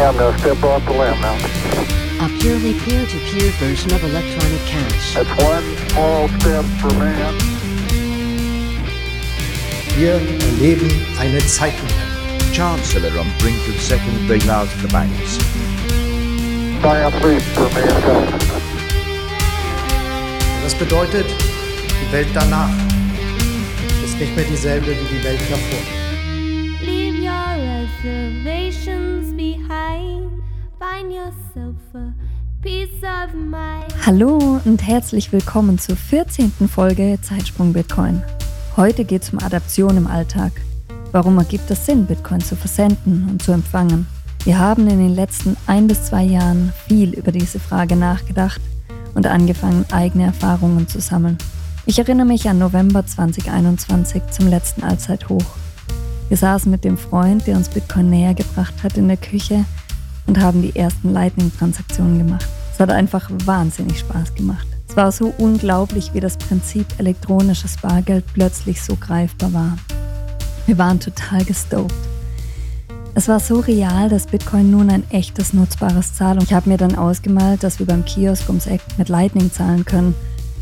I'm going to step off the limb now. A purely peer-to-peer version of electronic cash. That's one small step for man. Wir erleben eine Zeitenwende. Chancellor on brink of second bailout of the banks. Das bedeutet, die Welt danach ist nicht mehr dieselbe wie die Welt davor. Hallo und herzlich willkommen zur 14. Folge Zeitsprung Bitcoin. Heute geht es um Adaption im Alltag. Warum ergibt es Sinn, Bitcoin zu versenden und zu empfangen? Wir haben in den letzten ein bis zwei Jahren viel über diese Frage nachgedacht und angefangen, eigene Erfahrungen zu sammeln. Ich erinnere mich an November 2021 zum letzten Allzeithoch. Wir saßen mit dem Freund, der uns Bitcoin näher gebracht hat, in der Küche und haben die ersten Lightning-Transaktionen gemacht. Es hat einfach wahnsinnig Spaß gemacht. Es war so unglaublich, wie das Prinzip elektronisches Bargeld plötzlich so greifbar war. Wir waren total gestoked. Es war so real, dass Bitcoin nun ein echtes nutzbares Zahlung. Ich habe mir dann ausgemalt, dass wir beim Kiosk ums Eck mit Lightning zahlen können.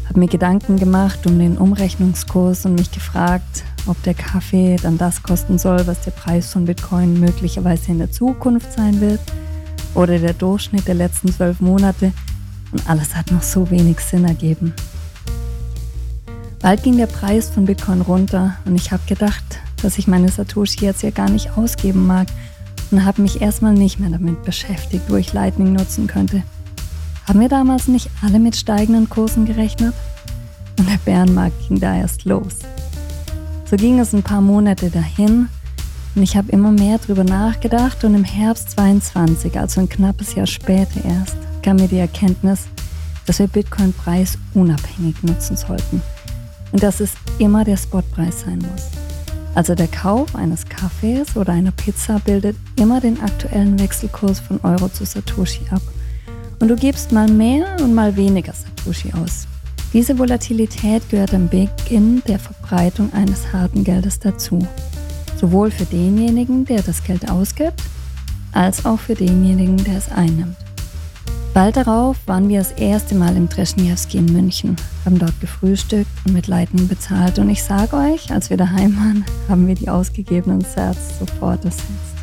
Habe mir Gedanken gemacht um den Umrechnungskurs und mich gefragt, ob der Kaffee dann das kosten soll, was der Preis von Bitcoin möglicherweise in der Zukunft sein wird oder der Durchschnitt der letzten zwölf Monate. Und alles hat noch so wenig Sinn ergeben. Bald ging der Preis von Bitcoin runter und ich habe gedacht, dass ich meine Satoshi jetzt ja gar nicht ausgeben mag und habe mich erstmal nicht mehr damit beschäftigt, wo ich Lightning nutzen könnte. Haben wir damals nicht alle mit steigenden Kursen gerechnet? Und der Bärenmarkt ging da erst los. So ging es ein paar Monate dahin und ich habe immer mehr drüber nachgedacht und im Herbst 22, also ein knappes Jahr später erst, kam mir die Erkenntnis, dass wir Bitcoin-Preis unabhängig nutzen sollten und dass es immer der Spotpreis sein muss. Also der Kauf eines Kaffees oder einer Pizza bildet immer den aktuellen Wechselkurs von Euro zu Satoshi ab. Und du gibst mal mehr und mal weniger Satoshi aus. Diese Volatilität gehört am Beginn der Verbreitung eines harten Geldes dazu. Sowohl für denjenigen, der das Geld ausgibt, als auch für denjenigen, der es einnimmt. Bald darauf waren wir das erste Mal im Treschniewski in München, haben dort gefrühstückt und mit Lightning bezahlt. Und ich sage euch, als wir daheim waren, haben wir die ausgegebenen Sets sofort ersetzt.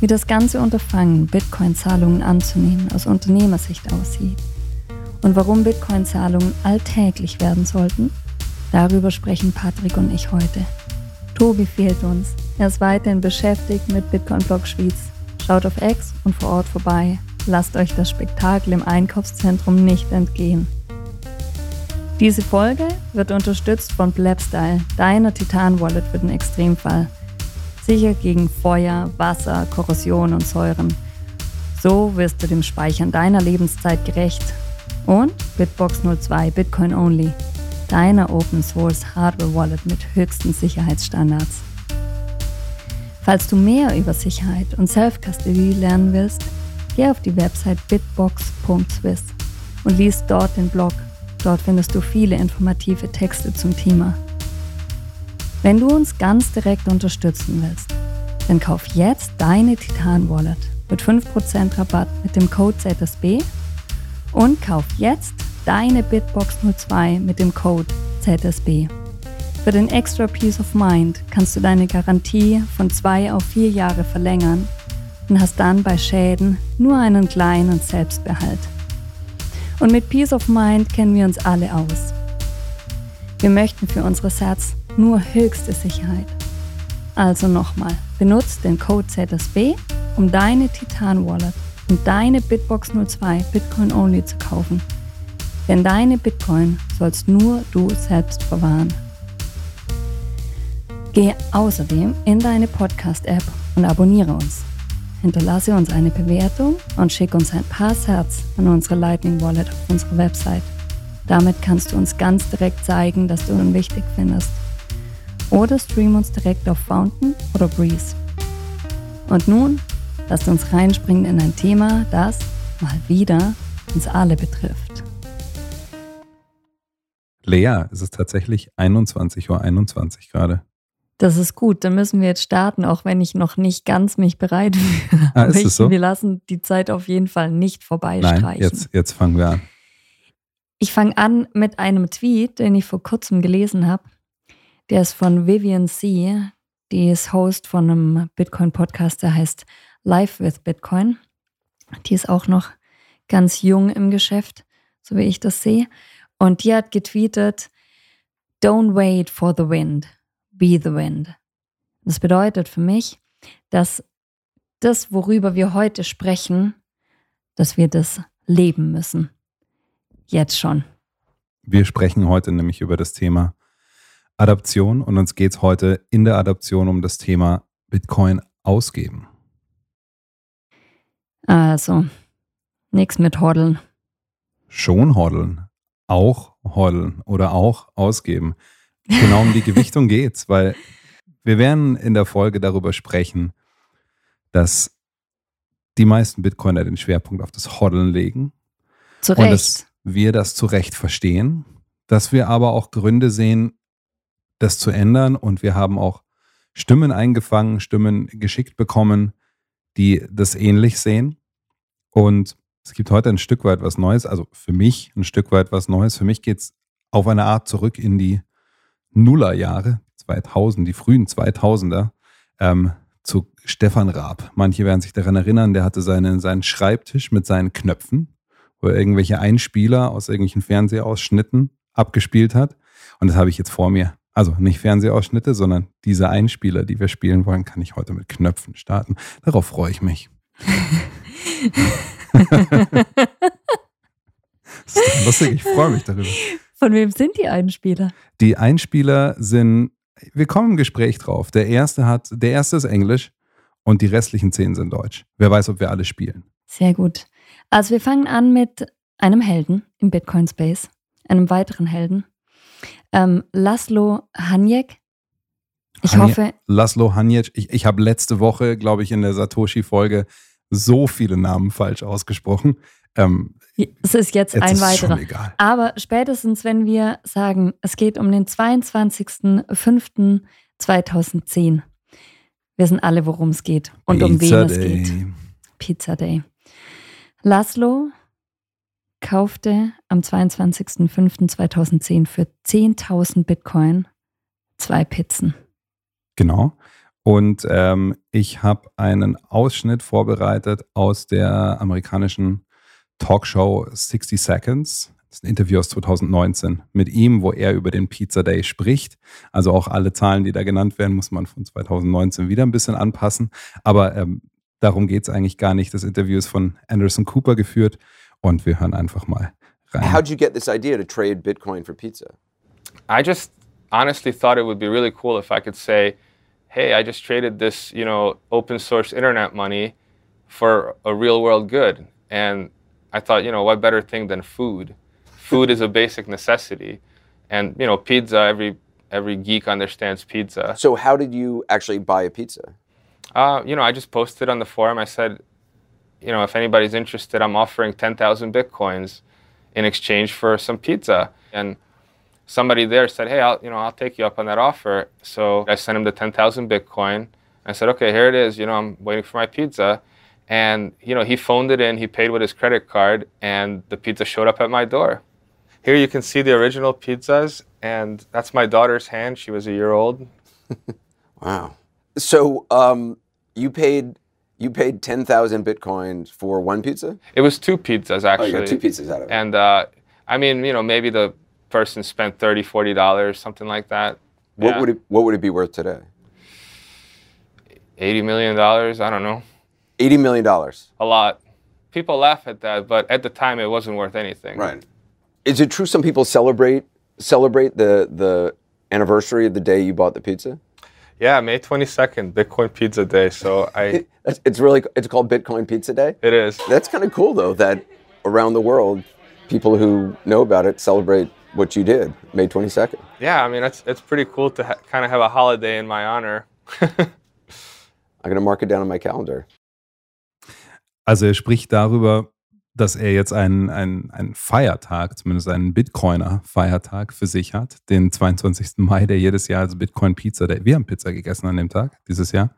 Wie das ganze Unterfangen, Bitcoin-Zahlungen anzunehmen, aus Unternehmersicht aussieht und warum Bitcoin-Zahlungen alltäglich werden sollten, darüber sprechen Patrick und ich heute. Tobi fehlt uns. Er ist weiterhin beschäftigt mit Bitcoin-Blog Schwyz. Schaut auf X und vor Ort vorbei lasst euch das Spektakel im Einkaufszentrum nicht entgehen. Diese Folge wird unterstützt von Blabstyle, deiner Titan-Wallet für den Extremfall. Sicher gegen Feuer, Wasser, Korrosion und Säuren. So wirst du dem Speichern deiner Lebenszeit gerecht. Und Bitbox 02 Bitcoin Only, deiner Open Source Hardware Wallet mit höchsten Sicherheitsstandards. Falls du mehr über Sicherheit und Self-Custody lernen willst, Geh auf die Website bitbox.swiss und lies dort den Blog. Dort findest du viele informative Texte zum Thema. Wenn du uns ganz direkt unterstützen willst, dann kauf jetzt deine Titan Wallet mit 5% Rabatt mit dem Code ZSB und kauf jetzt deine Bitbox 02 mit dem Code ZSB. Für den Extra Peace of Mind kannst du deine Garantie von zwei auf vier Jahre verlängern und hast dann bei Schäden nur einen kleinen Selbstbehalt. Und mit Peace of Mind kennen wir uns alle aus. Wir möchten für unsere Sats nur höchste Sicherheit. Also nochmal, benutzt den Code ZSB, um deine Titan Wallet und deine Bitbox 02 Bitcoin Only zu kaufen. Denn deine Bitcoin sollst nur du selbst verwahren. Gehe außerdem in deine Podcast-App und abonniere uns. Hinterlasse uns eine Bewertung und schick uns ein paar Sats an unsere Lightning Wallet auf unserer Website. Damit kannst du uns ganz direkt zeigen, dass du uns wichtig findest. Oder stream uns direkt auf Fountain oder Breeze. Und nun lasst uns reinspringen in ein Thema, das mal wieder uns alle betrifft. Lea, es ist tatsächlich 21.21 Uhr 21 gerade. Das ist gut, dann müssen wir jetzt starten, auch wenn ich noch nicht ganz mich bereit fühle. Ah, ist es so? Wir lassen die Zeit auf jeden Fall nicht vorbeistreichen. Nein, jetzt, jetzt fangen wir an. Ich fange an mit einem Tweet, den ich vor kurzem gelesen habe. Der ist von Vivian C., die ist Host von einem Bitcoin-Podcast, der heißt Live with Bitcoin. Die ist auch noch ganz jung im Geschäft, so wie ich das sehe. Und die hat getweetet, Don't wait for the wind, be the wind. Das bedeutet für mich, dass das, worüber wir heute sprechen, dass wir das leben müssen. Jetzt schon. Wir sprechen heute nämlich über das Thema Adaption und uns geht es heute in der Adaption um das Thema Bitcoin ausgeben. Also, nichts mit Hodeln. Schon hodeln, auch hodeln oder auch ausgeben. Genau um die Gewichtung geht's, weil wir werden in der Folge darüber sprechen, dass die meisten Bitcoiner den Schwerpunkt auf das Hodeln legen Zu und Recht. dass wir das zu Recht verstehen, dass wir aber auch Gründe sehen, das zu ändern und wir haben auch Stimmen eingefangen, Stimmen geschickt bekommen, die das ähnlich sehen. Und es gibt heute ein Stück weit was Neues, also für mich ein Stück weit was Neues. Für mich geht es auf eine Art zurück in die Nullerjahre, 2000, die frühen 2000er, ähm, zu Stefan Raab. Manche werden sich daran erinnern, der hatte seine, seinen Schreibtisch mit seinen Knöpfen, wo er irgendwelche Einspieler aus irgendwelchen Fernsehausschnitten abgespielt hat. Und das habe ich jetzt vor mir. Also nicht Fernsehausschnitte, sondern diese Einspieler, die wir spielen wollen, kann ich heute mit Knöpfen starten. Darauf freue ich mich. Das ist lustig, ich freue mich darüber. Von wem sind die Einspieler? Die Einspieler sind, wir kommen im Gespräch drauf. Der erste hat, der erste ist Englisch und die restlichen zehn sind Deutsch. Wer weiß, ob wir alle spielen. Sehr gut. Also wir fangen an mit einem Helden im Bitcoin Space, einem weiteren Helden. Ähm, Laszlo Hanjek. Ich Hanjek. hoffe, Laszlo Hanjic, ich, ich habe letzte Woche, glaube ich, in der Satoshi-Folge so viele Namen falsch ausgesprochen. Ähm, es ist jetzt, jetzt ein ist weiterer. Aber spätestens, wenn wir sagen, es geht um den 22.05.2010, wissen alle, worum es geht und um wen Pizza es Day. geht. Pizza Day. Laszlo kaufte am 22.05.2010 für 10.000 Bitcoin zwei Pizzen. Genau. Und ähm, ich habe einen Ausschnitt vorbereitet aus der amerikanischen Talkshow 60 Seconds. Das ist ein Interview aus 2019 mit ihm, wo er über den Pizza Day spricht. Also auch alle Zahlen, die da genannt werden, muss man von 2019 wieder ein bisschen anpassen. Aber ähm, darum geht es eigentlich gar nicht. Das Interview ist von Anderson Cooper geführt und wir hören einfach mal rein. How'd you get this idea to trade Bitcoin for pizza? I just honestly thought it would be really cool if I could say, "Hey, I just traded this, you know, open source internet money for a real world good." And I thought, you know, what better thing than food? Food is a basic necessity, and you know, pizza. Every every geek understands pizza. So how did you actually buy a pizza? Uh, you know, I just posted on the forum. I said, you know, if anybody's interested, I'm offering 10,000 bitcoins in exchange for some pizza. And somebody there said, hey, I'll, you know, I'll take you up on that offer. So I sent him the 10,000 bitcoin. I said, okay, here it is. You know, I'm waiting for my pizza. And, you know, he phoned it in, he paid with his credit card, and the pizza showed up at my door. Here you can see the original pizzas, and that's my daughter's hand. She was a year old. Wow. So um, you paid you paid ten thousand bitcoins for one pizza? It was two pizzas, Oh, actually. you got two pizzas out of it. And uh, I mean, you know, maybe the person spent 30 $40, something like that. what Yeah. would it What would it be worth today? $80 million, I don't know. Eighty million dollars. A lot. People laugh at that, but at the time it wasn't worth anything. Right. Is it true some people celebrate celebrate the the anniversary of the day you bought the pizza? Yeah, May 22nd, Bitcoin Pizza Day. So I, it's really it's called Bitcoin Pizza Day. it is. That's kind of cool though that around the world, people who know about it celebrate what you did May twenty second. Yeah, I mean, it's, it's pretty cool to ha- kind of have a holiday in my honor. I'm gonna mark it down on my calendar. Also er spricht darüber, dass er jetzt einen, einen, einen Feiertag, zumindest einen Bitcoiner-Feiertag für sich hat, den 22. Mai, der jedes Jahr als Bitcoin Pizza, der, wir haben Pizza gegessen an dem Tag, dieses Jahr.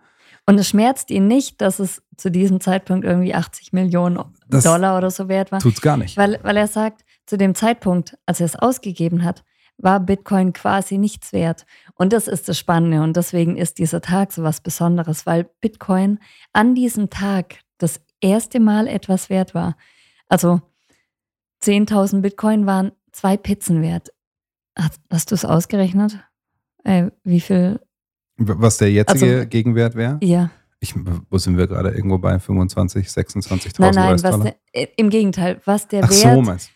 Und es schmerzt ihn nicht, dass es zu diesem Zeitpunkt irgendwie 80 Millionen Das Dollar oder so wert war. Tut's gar nicht. Weil, weil er sagt, zu dem Zeitpunkt, als er es ausgegeben hat, war Bitcoin quasi nichts wert. Und das ist das Spannende. Und deswegen ist dieser Tag so was Besonderes, weil Bitcoin an diesem Tag das erste Mal etwas wert war. Also 10.000 Bitcoin waren zwei Pizzen wert. Hast, hast du es ausgerechnet? Äh, wie viel? Was der jetzige Also- Gegenwert wäre? Ja. Ich, wo sind wir gerade? Irgendwo bei 25, 26.000 Nein, nein, was der, äh, im Gegenteil, was der Ach so, Wert meinst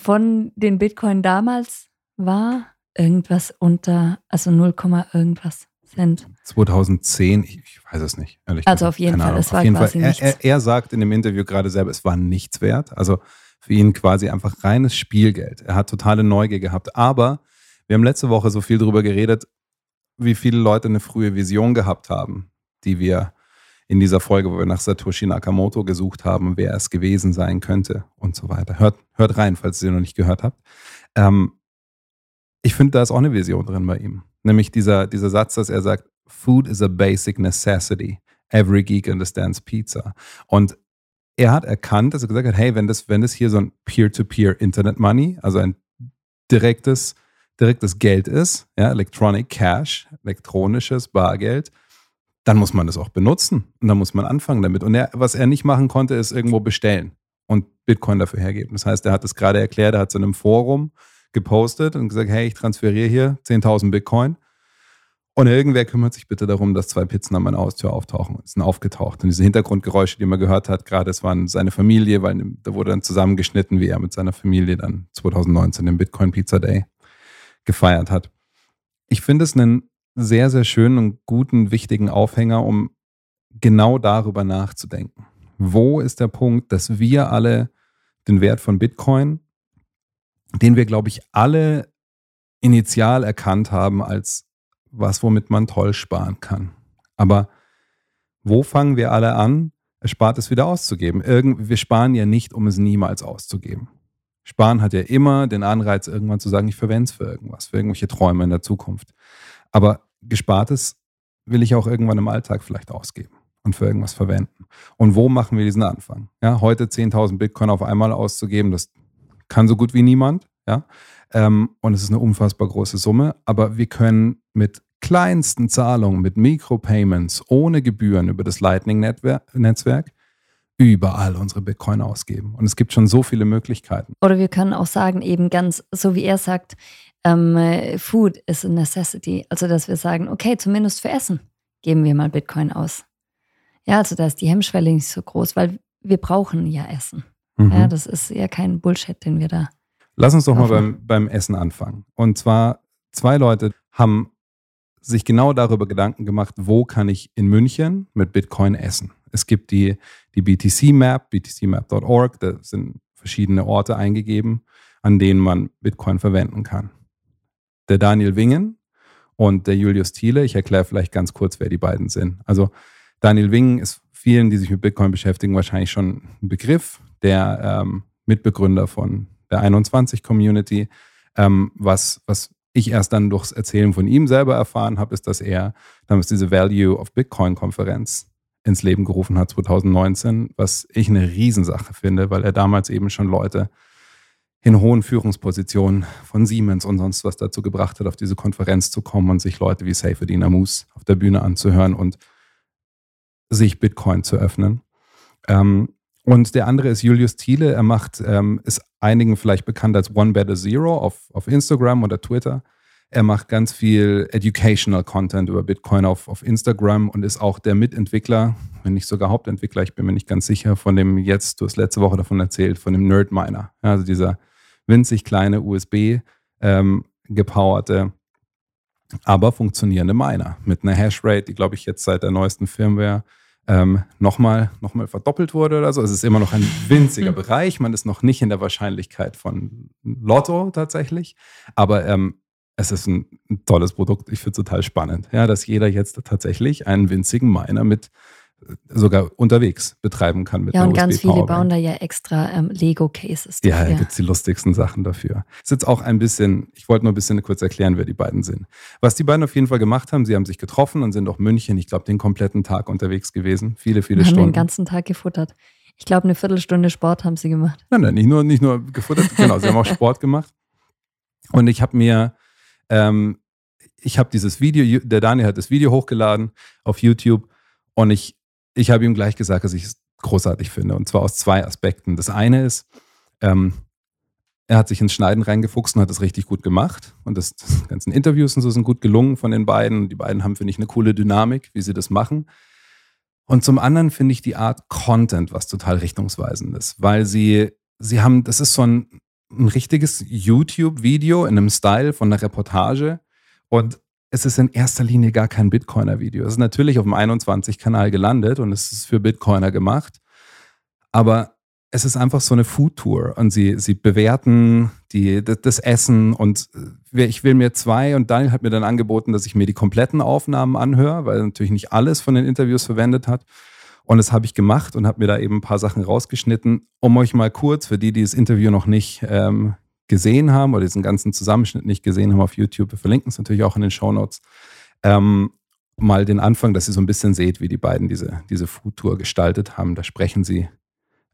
von den Bitcoin damals war, irgendwas unter, also 0, irgendwas Cent. 2010, ich, ich weiß es nicht. Ehrlich Also gesagt. auf jeden Fall, Ahnung. es Auf war jeden quasi Fall. Nichts. er, er sagt in dem Interview gerade selber, es war nichts wert. Also für ihn quasi einfach reines Spielgeld. Er hat totale Neugier gehabt. Aber wir haben letzte Woche so viel darüber geredet, wie viele Leute eine frühe Vision gehabt haben, die wir in dieser Folge, wo wir nach Satoshi Nakamoto gesucht haben, wer es gewesen sein könnte und so weiter. Hört, hört rein, falls ihr noch nicht gehört habt. Ähm, ich finde, da ist auch eine Vision drin bei ihm. Nämlich dieser, dieser Satz, dass er sagt, Food is a basic necessity. Every geek understands pizza. Und er hat erkannt, dass er gesagt hat, hey, wenn das, wenn das hier so ein Peer-to-Peer Internet Money, also ein direktes, direktes Geld ist, ja, Electronic Cash, elektronisches Bargeld, dann muss man das auch benutzen und dann muss man anfangen damit. Und er, was er nicht machen konnte, ist irgendwo bestellen und Bitcoin dafür hergeben. Das heißt, er hat es gerade erklärt, er hat es in einem Forum gepostet und gesagt, hey, ich transferiere hier 10.000 Bitcoin. Und irgendwer kümmert sich bitte darum, dass zwei Pizzen an meiner Haustür auftauchen. Es sind aufgetaucht. Und diese Hintergrundgeräusche, die man gehört hat, gerade es waren seine Familie, weil da wurde dann zusammengeschnitten, wie er mit seiner Familie dann 2019 den Bitcoin Pizza Day gefeiert hat. Ich finde es einen sehr, sehr schönen und guten, wichtigen Aufhänger, um genau darüber nachzudenken. Wo ist der Punkt, dass wir alle den Wert von Bitcoin, den wir, glaube ich, alle initial erkannt haben als was, womit man toll sparen kann. Aber wo fangen wir alle an, erspart es wieder auszugeben? Irgend, wir sparen ja nicht, um es niemals auszugeben. Sparen hat ja immer den Anreiz, irgendwann zu sagen, ich verwende es für irgendwas, für irgendwelche Träume in der Zukunft. Aber gespartes will ich auch irgendwann im Alltag vielleicht ausgeben und für irgendwas verwenden. Und wo machen wir diesen Anfang? Ja, heute 10.000 Bitcoin auf einmal auszugeben, das kann so gut wie niemand. Ja, ähm, und es ist eine unfassbar große Summe, aber wir können mit kleinsten Zahlungen, mit Micropayments, ohne Gebühren über das Lightning-Netzwerk überall unsere Bitcoin ausgeben. Und es gibt schon so viele Möglichkeiten. Oder wir können auch sagen, eben ganz, so wie er sagt, ähm, äh, Food is a necessity. Also, dass wir sagen, okay, zumindest für Essen geben wir mal Bitcoin aus. Ja, also da ist die Hemmschwelle nicht so groß, weil wir brauchen ja Essen. Mhm. Ja, das ist ja kein Bullshit, den wir da. Lass uns doch mal beim, beim Essen anfangen. Und zwar, zwei Leute haben sich genau darüber Gedanken gemacht, wo kann ich in München mit Bitcoin essen. Es gibt die, die BTC-Map, btcmap.org, da sind verschiedene Orte eingegeben, an denen man Bitcoin verwenden kann. Der Daniel Wingen und der Julius Thiele, ich erkläre vielleicht ganz kurz, wer die beiden sind. Also Daniel Wingen ist vielen, die sich mit Bitcoin beschäftigen, wahrscheinlich schon ein Begriff, der ähm, Mitbegründer von der 21-Community. Ähm, was, was ich erst dann durchs Erzählen von ihm selber erfahren habe, ist, dass er damals diese Value of Bitcoin-Konferenz ins Leben gerufen hat 2019, was ich eine Riesensache finde, weil er damals eben schon Leute in hohen Führungspositionen von Siemens und sonst was dazu gebracht hat, auf diese Konferenz zu kommen und sich Leute wie Seyfedin Amus auf der Bühne anzuhören und sich Bitcoin zu öffnen. Ähm, und der andere ist Julius Thiele. Er macht, ähm, ist einigen vielleicht bekannt als One Better Zero auf, auf Instagram oder Twitter. Er macht ganz viel Educational Content über Bitcoin auf, auf Instagram und ist auch der Mitentwickler, wenn nicht sogar Hauptentwickler, ich bin mir nicht ganz sicher, von dem jetzt, du hast letzte Woche davon erzählt, von dem Nerd Miner. Ja, also dieser winzig kleine USB ähm, gepowerte, aber funktionierende Miner mit einer Hashrate, die glaube ich jetzt seit der neuesten Firmware ähm, nochmal noch mal verdoppelt wurde oder so. Es ist immer noch ein winziger Bereich. Man ist noch nicht in der Wahrscheinlichkeit von Lotto tatsächlich. Aber ähm, es ist ein, ein tolles Produkt. Ich finde es total spannend, ja, dass jeder jetzt tatsächlich einen winzigen Miner mit sogar unterwegs betreiben kann mit Ja, und ganz viele bauen da ja extra ähm, Lego-Cases Ja, da dafür. gibt's die lustigsten Sachen dafür. Ist jetzt auch ein bisschen, ich wollte nur ein bisschen kurz erklären, wer die beiden sind. Was die beiden auf jeden Fall gemacht haben, sie haben sich getroffen und sind auch München, ich glaube, den kompletten Tag unterwegs gewesen. Viele, viele und haben den Stunden. ganzen Tag gefuttert. Ich glaube, eine Viertelstunde Sport haben sie gemacht. Nein, nein, nicht nur, nicht nur gefuttert, genau, sie haben auch Sport gemacht. Und ich habe mir, ähm, ich habe dieses Video, der Daniel hat das Video hochgeladen auf YouTube und ich, ich habe ihm gleich gesagt, dass ich es großartig finde. Und zwar aus zwei Aspekten. Das eine ist, ähm, er hat sich ins Schneiden reingefuchst und hat es richtig gut gemacht. Und das, das ganzen Interviews und so sind gut gelungen von den beiden. Die beiden haben, finde ich, eine coole Dynamik, wie sie das machen. Und zum anderen finde ich die Art Content was total richtungsweisend ist, weil sie, sie haben, das ist so ein, ein richtiges YouTube-Video in einem Style von einer Reportage und es ist in erster Linie gar kein Bitcoiner-Video. Es ist natürlich auf dem 21-Kanal gelandet und es ist für Bitcoiner gemacht, aber es ist einfach so eine Food-Tour und sie, sie bewerten die, das, Essen und äh, ich will mir zwei und Daniel hat mir dann angeboten, dass ich mir die kompletten Aufnahmen anhöre, weil er natürlich nicht alles von den Interviews verwendet hat. Und das habe ich gemacht und habe mir da eben ein paar Sachen rausgeschnitten, um euch mal kurz, für die, die das Interview noch nicht ähm, gesehen haben oder diesen ganzen Zusammenschnitt nicht gesehen haben auf YouTube, wir verlinken es natürlich auch in den Show Notes, ähm, mal den Anfang, dass ihr so ein bisschen seht, wie die beiden diese, diese Food-Tour gestaltet haben. Da sprechen sie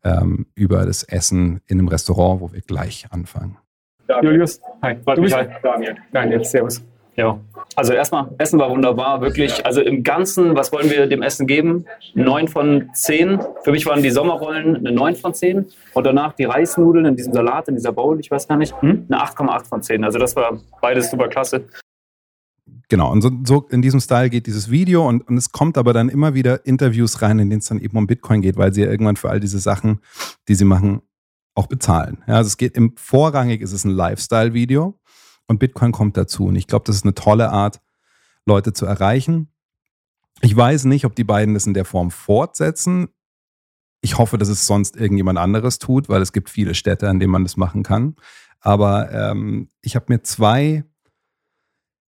ähm, über das Essen in einem Restaurant, wo wir gleich anfangen. Julius, hi. Du bist Daniel. Daniel, servus. Ja, also erstmal, Essen war wunderbar, wirklich. Also im Ganzen, was wollen wir dem Essen geben? 9 von 10. Für mich waren die Sommerrollen eine 9 von 10. Und danach die Reisnudeln in diesem Salat, in dieser Bowl, ich weiß gar nicht, hm? eine 8,8 von 10. Also das war beides super klasse. Genau, und so, so in diesem Style geht dieses Video und, und es kommt aber dann immer wieder Interviews rein, in denen es dann eben um Bitcoin geht, weil sie ja irgendwann für all diese Sachen, die sie machen, auch bezahlen. Ja, also es geht im vorrangig ist es ein Lifestyle-Video und Bitcoin kommt dazu. Und ich glaube, das ist eine tolle Art, Leute zu erreichen. Ich weiß nicht, ob die beiden das in der Form fortsetzen. Ich hoffe, dass es sonst irgendjemand anderes tut, weil es gibt viele Städte, an denen man das machen kann. Aber ähm, ich habe mir zwei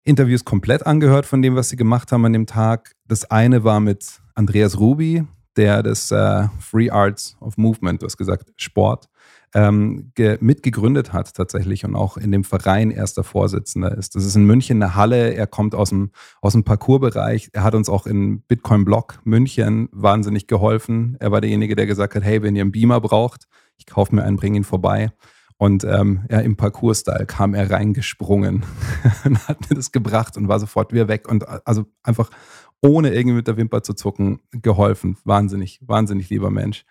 Interviews komplett angehört von dem, was sie gemacht haben an dem Tag. Das eine war mit Andreas Ruby, der das äh, Free Arts of Movement, du hast gesagt, Sport, ähm, mitgegründet hat tatsächlich und auch in dem Verein erster Vorsitzender ist. Das ist in München eine Halle. Er kommt aus dem, aus dem Parcoursbereich. Er hat uns auch in Bitcoin Block München wahnsinnig geholfen. Er war derjenige, der gesagt hat, hey, wenn ihr einen Beamer braucht, ich kaufe mir einen, bringe ihn vorbei. Und ähm, ja, im Parcours-Style kam er reingesprungen und hat mir das gebracht und war sofort wieder weg. Und also einfach ohne irgendwie mit der Wimper zu zucken, geholfen. Wahnsinnig, wahnsinnig lieber Mensch.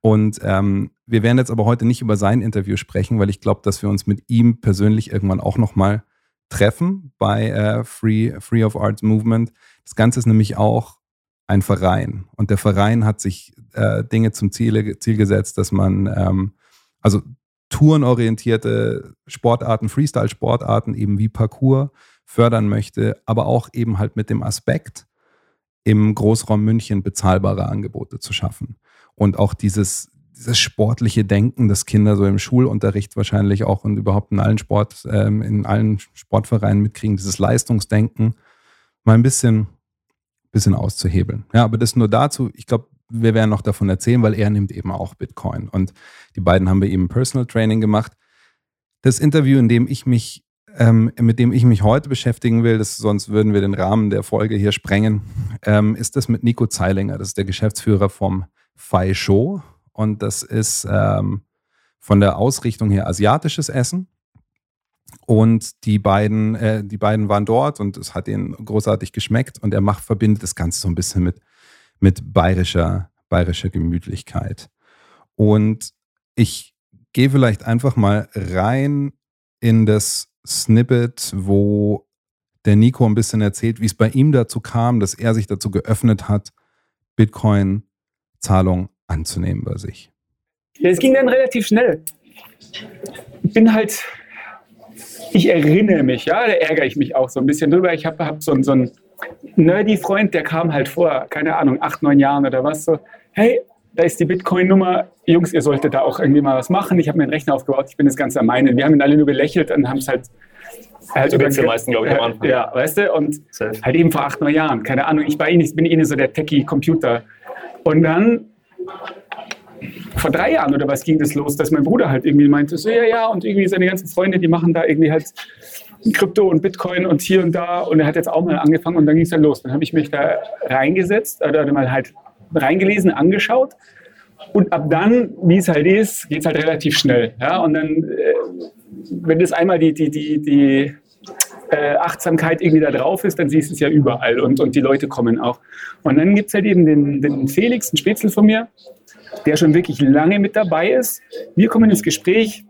Und ähm, wir werden jetzt aber heute nicht über sein Interview sprechen, weil ich glaube, dass wir uns mit ihm persönlich irgendwann auch nochmal treffen bei äh, Free, Free of Arts Movement. Das Ganze ist nämlich auch ein Verein. Und der Verein hat sich äh, Dinge zum Ziel, Ziel gesetzt, dass man, ähm, also tourenorientierte Sportarten, Freestyle-Sportarten eben wie Parkour fördern möchte, aber auch eben halt mit dem Aspekt, im Großraum München bezahlbare Angebote zu schaffen. Und auch dieses, dieses sportliche Denken, das Kinder so im Schulunterricht wahrscheinlich auch und überhaupt in allen Sport, ähm, in allen Sportvereinen mitkriegen, dieses Leistungsdenken mal ein bisschen, bisschen auszuhebeln. Ja, aber das nur dazu. Ich glaube, wir werden noch davon erzählen, weil er nimmt eben auch Bitcoin. Und die beiden haben bei ihm Personal Training gemacht. Das Interview, in dem ich mich, ähm, mit dem ich mich heute beschäftigen will, das, sonst würden wir den Rahmen der Folge hier sprengen, ähm, ist das mit Nico Zeilinger. Das ist der Geschäftsführer vom Fai Show. Und das ist ähm, von der Ausrichtung her asiatisches Essen. Und die beiden, äh, die beiden waren dort und es hat ihnen großartig geschmeckt. Und er macht, verbindet das Ganze so ein bisschen mit, mit bayerischer, bayerischer Gemütlichkeit. Und ich gehe vielleicht einfach mal rein in das Snippet, wo der Nico ein bisschen erzählt, wie es bei ihm dazu kam, dass er sich dazu geöffnet hat, Bitcoin-Zahlung anzunehmen bei sich. Ja, es ging dann relativ schnell. Ich bin halt, ich erinnere mich, ja, da ärgere ich mich auch so ein bisschen drüber. Ich habe hab so, so einen Nerdy-Freund, der kam halt vor, keine Ahnung, acht, neun Jahren oder was, so, hey, da ist die Bitcoin-Nummer, Jungs, ihr solltet da auch irgendwie mal was machen. Ich habe mir einen Rechner aufgebaut, ich bin das Ganze am meinen. Wir haben ihn alle nur belächelt und haben es halt Halt übrigens die meisten, glaube ich, am Anfang. Ja, weißt du, und halt eben vor acht, neun Jahren, keine Ahnung, ich war eh nicht, bin eh nicht so der Techie-Computer. Und dann vor drei Jahren oder was ging das los, dass mein Bruder halt irgendwie meinte, so ja, ja, und irgendwie seine ganzen Freunde, die machen da irgendwie halt Krypto und Bitcoin und hier und da und er hat jetzt auch mal angefangen und dann ging es dann los. Dann habe ich mich da reingesetzt oder mal halt reingelesen, angeschaut und ab dann, wie es halt ist, geht es halt relativ schnell. Ja? Und dann, äh, wenn das einmal die, die, die, die äh, Achtsamkeit irgendwie da drauf ist, dann siehst du es ja überall und, und die Leute kommen auch. Und dann gibt es halt eben den, den Felix, einen Spätzle von mir, der schon wirklich lange mit dabei ist. Wir kommen ins Gespräch,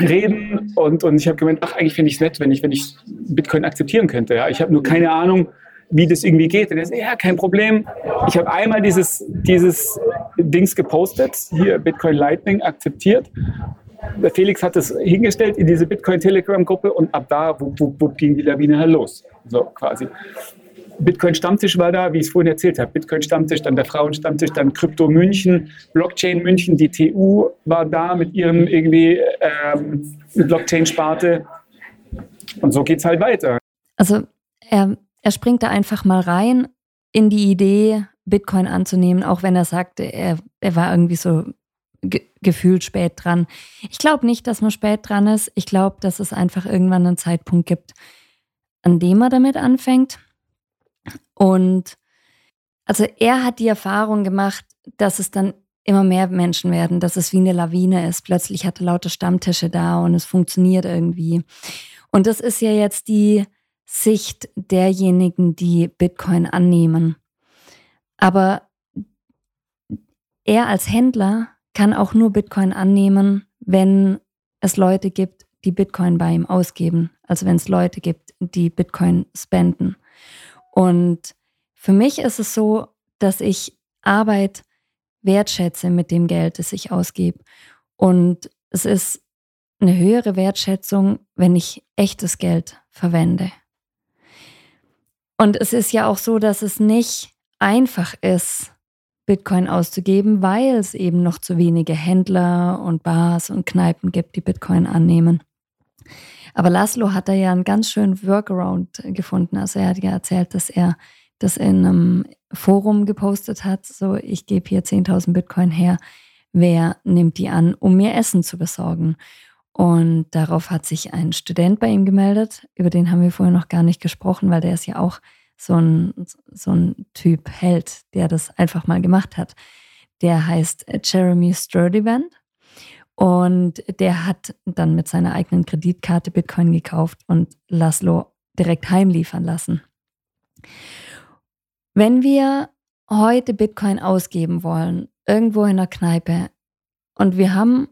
reden und, und ich habe gemeint, ach, eigentlich finde ich es nett, wenn ich, wenn ich Bitcoin akzeptieren könnte. Ja. Ich habe nur keine Ahnung, wie das irgendwie geht. Und er sagt, ja, kein Problem. Ich habe einmal dieses, dieses Dings gepostet, hier Bitcoin Lightning akzeptiert. Felix hat es hingestellt in diese Bitcoin Telegram Gruppe und ab da wupp, wupp, wupp, ging die Lawine halt los. So quasi. Bitcoin Stammtisch war da, wie ich es vorhin erzählt habe. Bitcoin Stammtisch, dann der Frauen Stammtisch, dann Krypto München, Blockchain München, die TU war da mit ihrem irgendwie ähm, Blockchain-Sparte. Und so geht es halt weiter. Also er, er springt da einfach mal rein in die Idee, Bitcoin anzunehmen, auch wenn er sagt, er, er war irgendwie so ge gefühlt spät dran. Ich glaube nicht, dass man spät dran ist. Ich glaube, dass es einfach irgendwann einen Zeitpunkt gibt, an dem er damit anfängt. Und also er hat die Erfahrung gemacht, dass es dann immer mehr Menschen werden, dass es wie eine Lawine ist. Plötzlich hat er lauter Stammtische da und es funktioniert irgendwie. Und das ist ja jetzt die Sicht derjenigen, die Bitcoin annehmen. Aber er als Händler kann auch nur Bitcoin annehmen, wenn es Leute gibt, die Bitcoin bei ihm ausgeben. Also wenn es Leute gibt, die Bitcoin spenden. Und für mich ist es so, dass ich Arbeit wertschätze mit dem Geld, das ich ausgebe. Und es ist eine höhere Wertschätzung, wenn ich echtes Geld verwende. Und es ist ja auch so, dass es nicht einfach ist, Bitcoin auszugeben, weil es eben noch zu wenige Händler und Bars und Kneipen gibt, die Bitcoin annehmen. Aber Laszlo hat da ja einen ganz schönen Workaround gefunden. Also er hat ja erzählt, dass er das in einem Forum gepostet hat, so ich gebe hier 10.000 Bitcoin her, wer nimmt die an, um mir Essen zu besorgen. Und darauf hat sich ein Student bei ihm gemeldet, über den haben wir vorher noch gar nicht gesprochen, weil der ist ja auch so ein, so ein Typ Held, der das einfach mal gemacht hat. Der heißt Jeremy Sturdivant und der hat dann mit seiner eigenen Kreditkarte Bitcoin gekauft und Laszlo direkt heimliefern lassen. Wenn wir heute Bitcoin ausgeben wollen, irgendwo in der Kneipe, und wir haben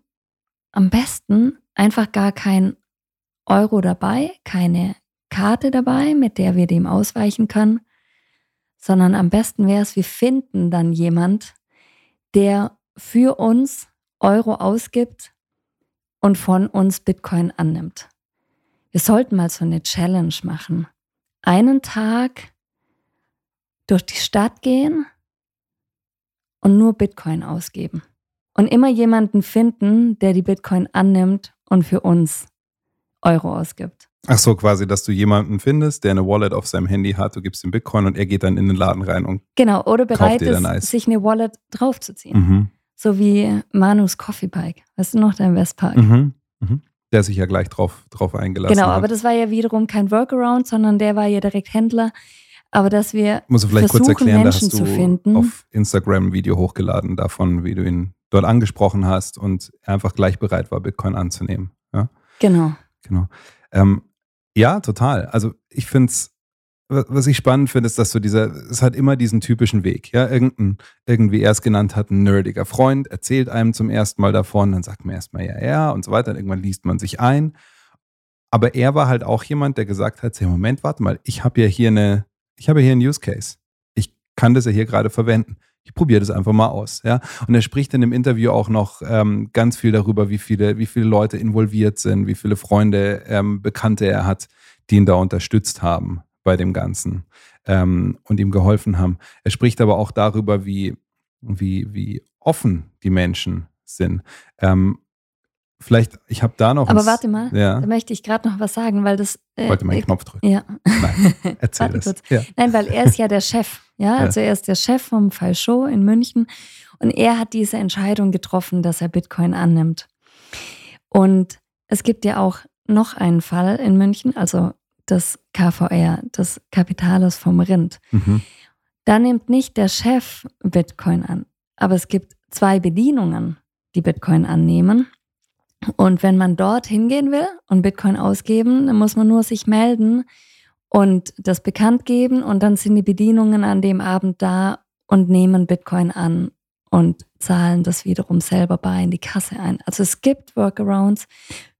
am besten einfach gar kein Euro dabei, keine Karte dabei, mit der wir dem ausweichen können, sondern am besten wäre es, wir finden dann jemand, der für uns Euro ausgibt und von uns Bitcoin annimmt. Wir sollten mal so eine Challenge machen. Einen Tag durch die Stadt gehen und nur Bitcoin ausgeben. Und immer jemanden finden, der die Bitcoin annimmt und für uns Euro ausgibt. Ach so, quasi, dass du jemanden findest, der eine Wallet auf seinem Handy hat, du gibst ihm Bitcoin und er geht dann in den Laden rein und genau oder bereit ist, sich eine Wallet draufzuziehen. Mhm. So wie Manus Coffee Bike. Weißt du noch, dein Westpark? Mhm. Mhm. Der sich ja gleich drauf, drauf eingelassen genau, hat. Genau, aber das war ja wiederum kein Workaround, sondern der war ja direkt Händler. Aber dass wir Muss du vielleicht versuchen, kurz erklären, Menschen da hast du zu finden. auf Instagram ein Video hochgeladen davon, wie du ihn dort angesprochen hast und er einfach gleich bereit war, Bitcoin anzunehmen. Ja? Genau. Genau. Ähm, ja, total. Also ich finde es was ich spannend finde, ist, dass so dieser, es hat immer diesen typischen Weg. Ja, irgendein, irgendwie er es genannt hat, ein nerdiger Freund erzählt einem zum ersten Mal davon, dann sagt man erstmal ja, ja und so weiter. Und irgendwann liest man sich ein. Aber er war halt auch jemand, der gesagt hat: hey, Moment, warte mal, ich habe ja hier eine, ich habe hier einen Use Case. Ich kann das ja hier gerade verwenden. Ich probiere das einfach mal aus. Ja? Und er spricht in dem Interview auch noch ähm, ganz viel darüber, wie viele, wie viele Leute involviert sind, wie viele Freunde, ähm, Bekannte er hat, die ihn da unterstützt haben bei dem Ganzen ähm, und ihm geholfen haben. Er spricht aber auch darüber, wie, wie, wie offen die Menschen sind. Ähm, vielleicht, ich habe da noch. Aber ein- warte mal, Ja. da möchte ich gerade noch was sagen, weil das. äh, Ich wollte meinen äh, Knopf drücken. Ja. Nein, erzähl es. kurz. Ja. Nein, weil er ist ja der Chef. Ja, also er ist der Chef vom Falshow in München und er hat diese Entscheidung getroffen, dass er Bitcoin annimmt. Und es gibt ja auch noch einen Fall in München, also das KVR, das Kapitales vom Rind. Mhm. Da nimmt nicht der Chef Bitcoin an, aber es gibt zwei Bedienungen, die Bitcoin annehmen. Und wenn man dort hingehen will und Bitcoin ausgeben, dann muss man nur sich melden und das bekannt geben und dann sind die Bedienungen an dem Abend da und nehmen Bitcoin an und zahlen das wiederum selber bei in die Kasse ein. Also es gibt Workarounds,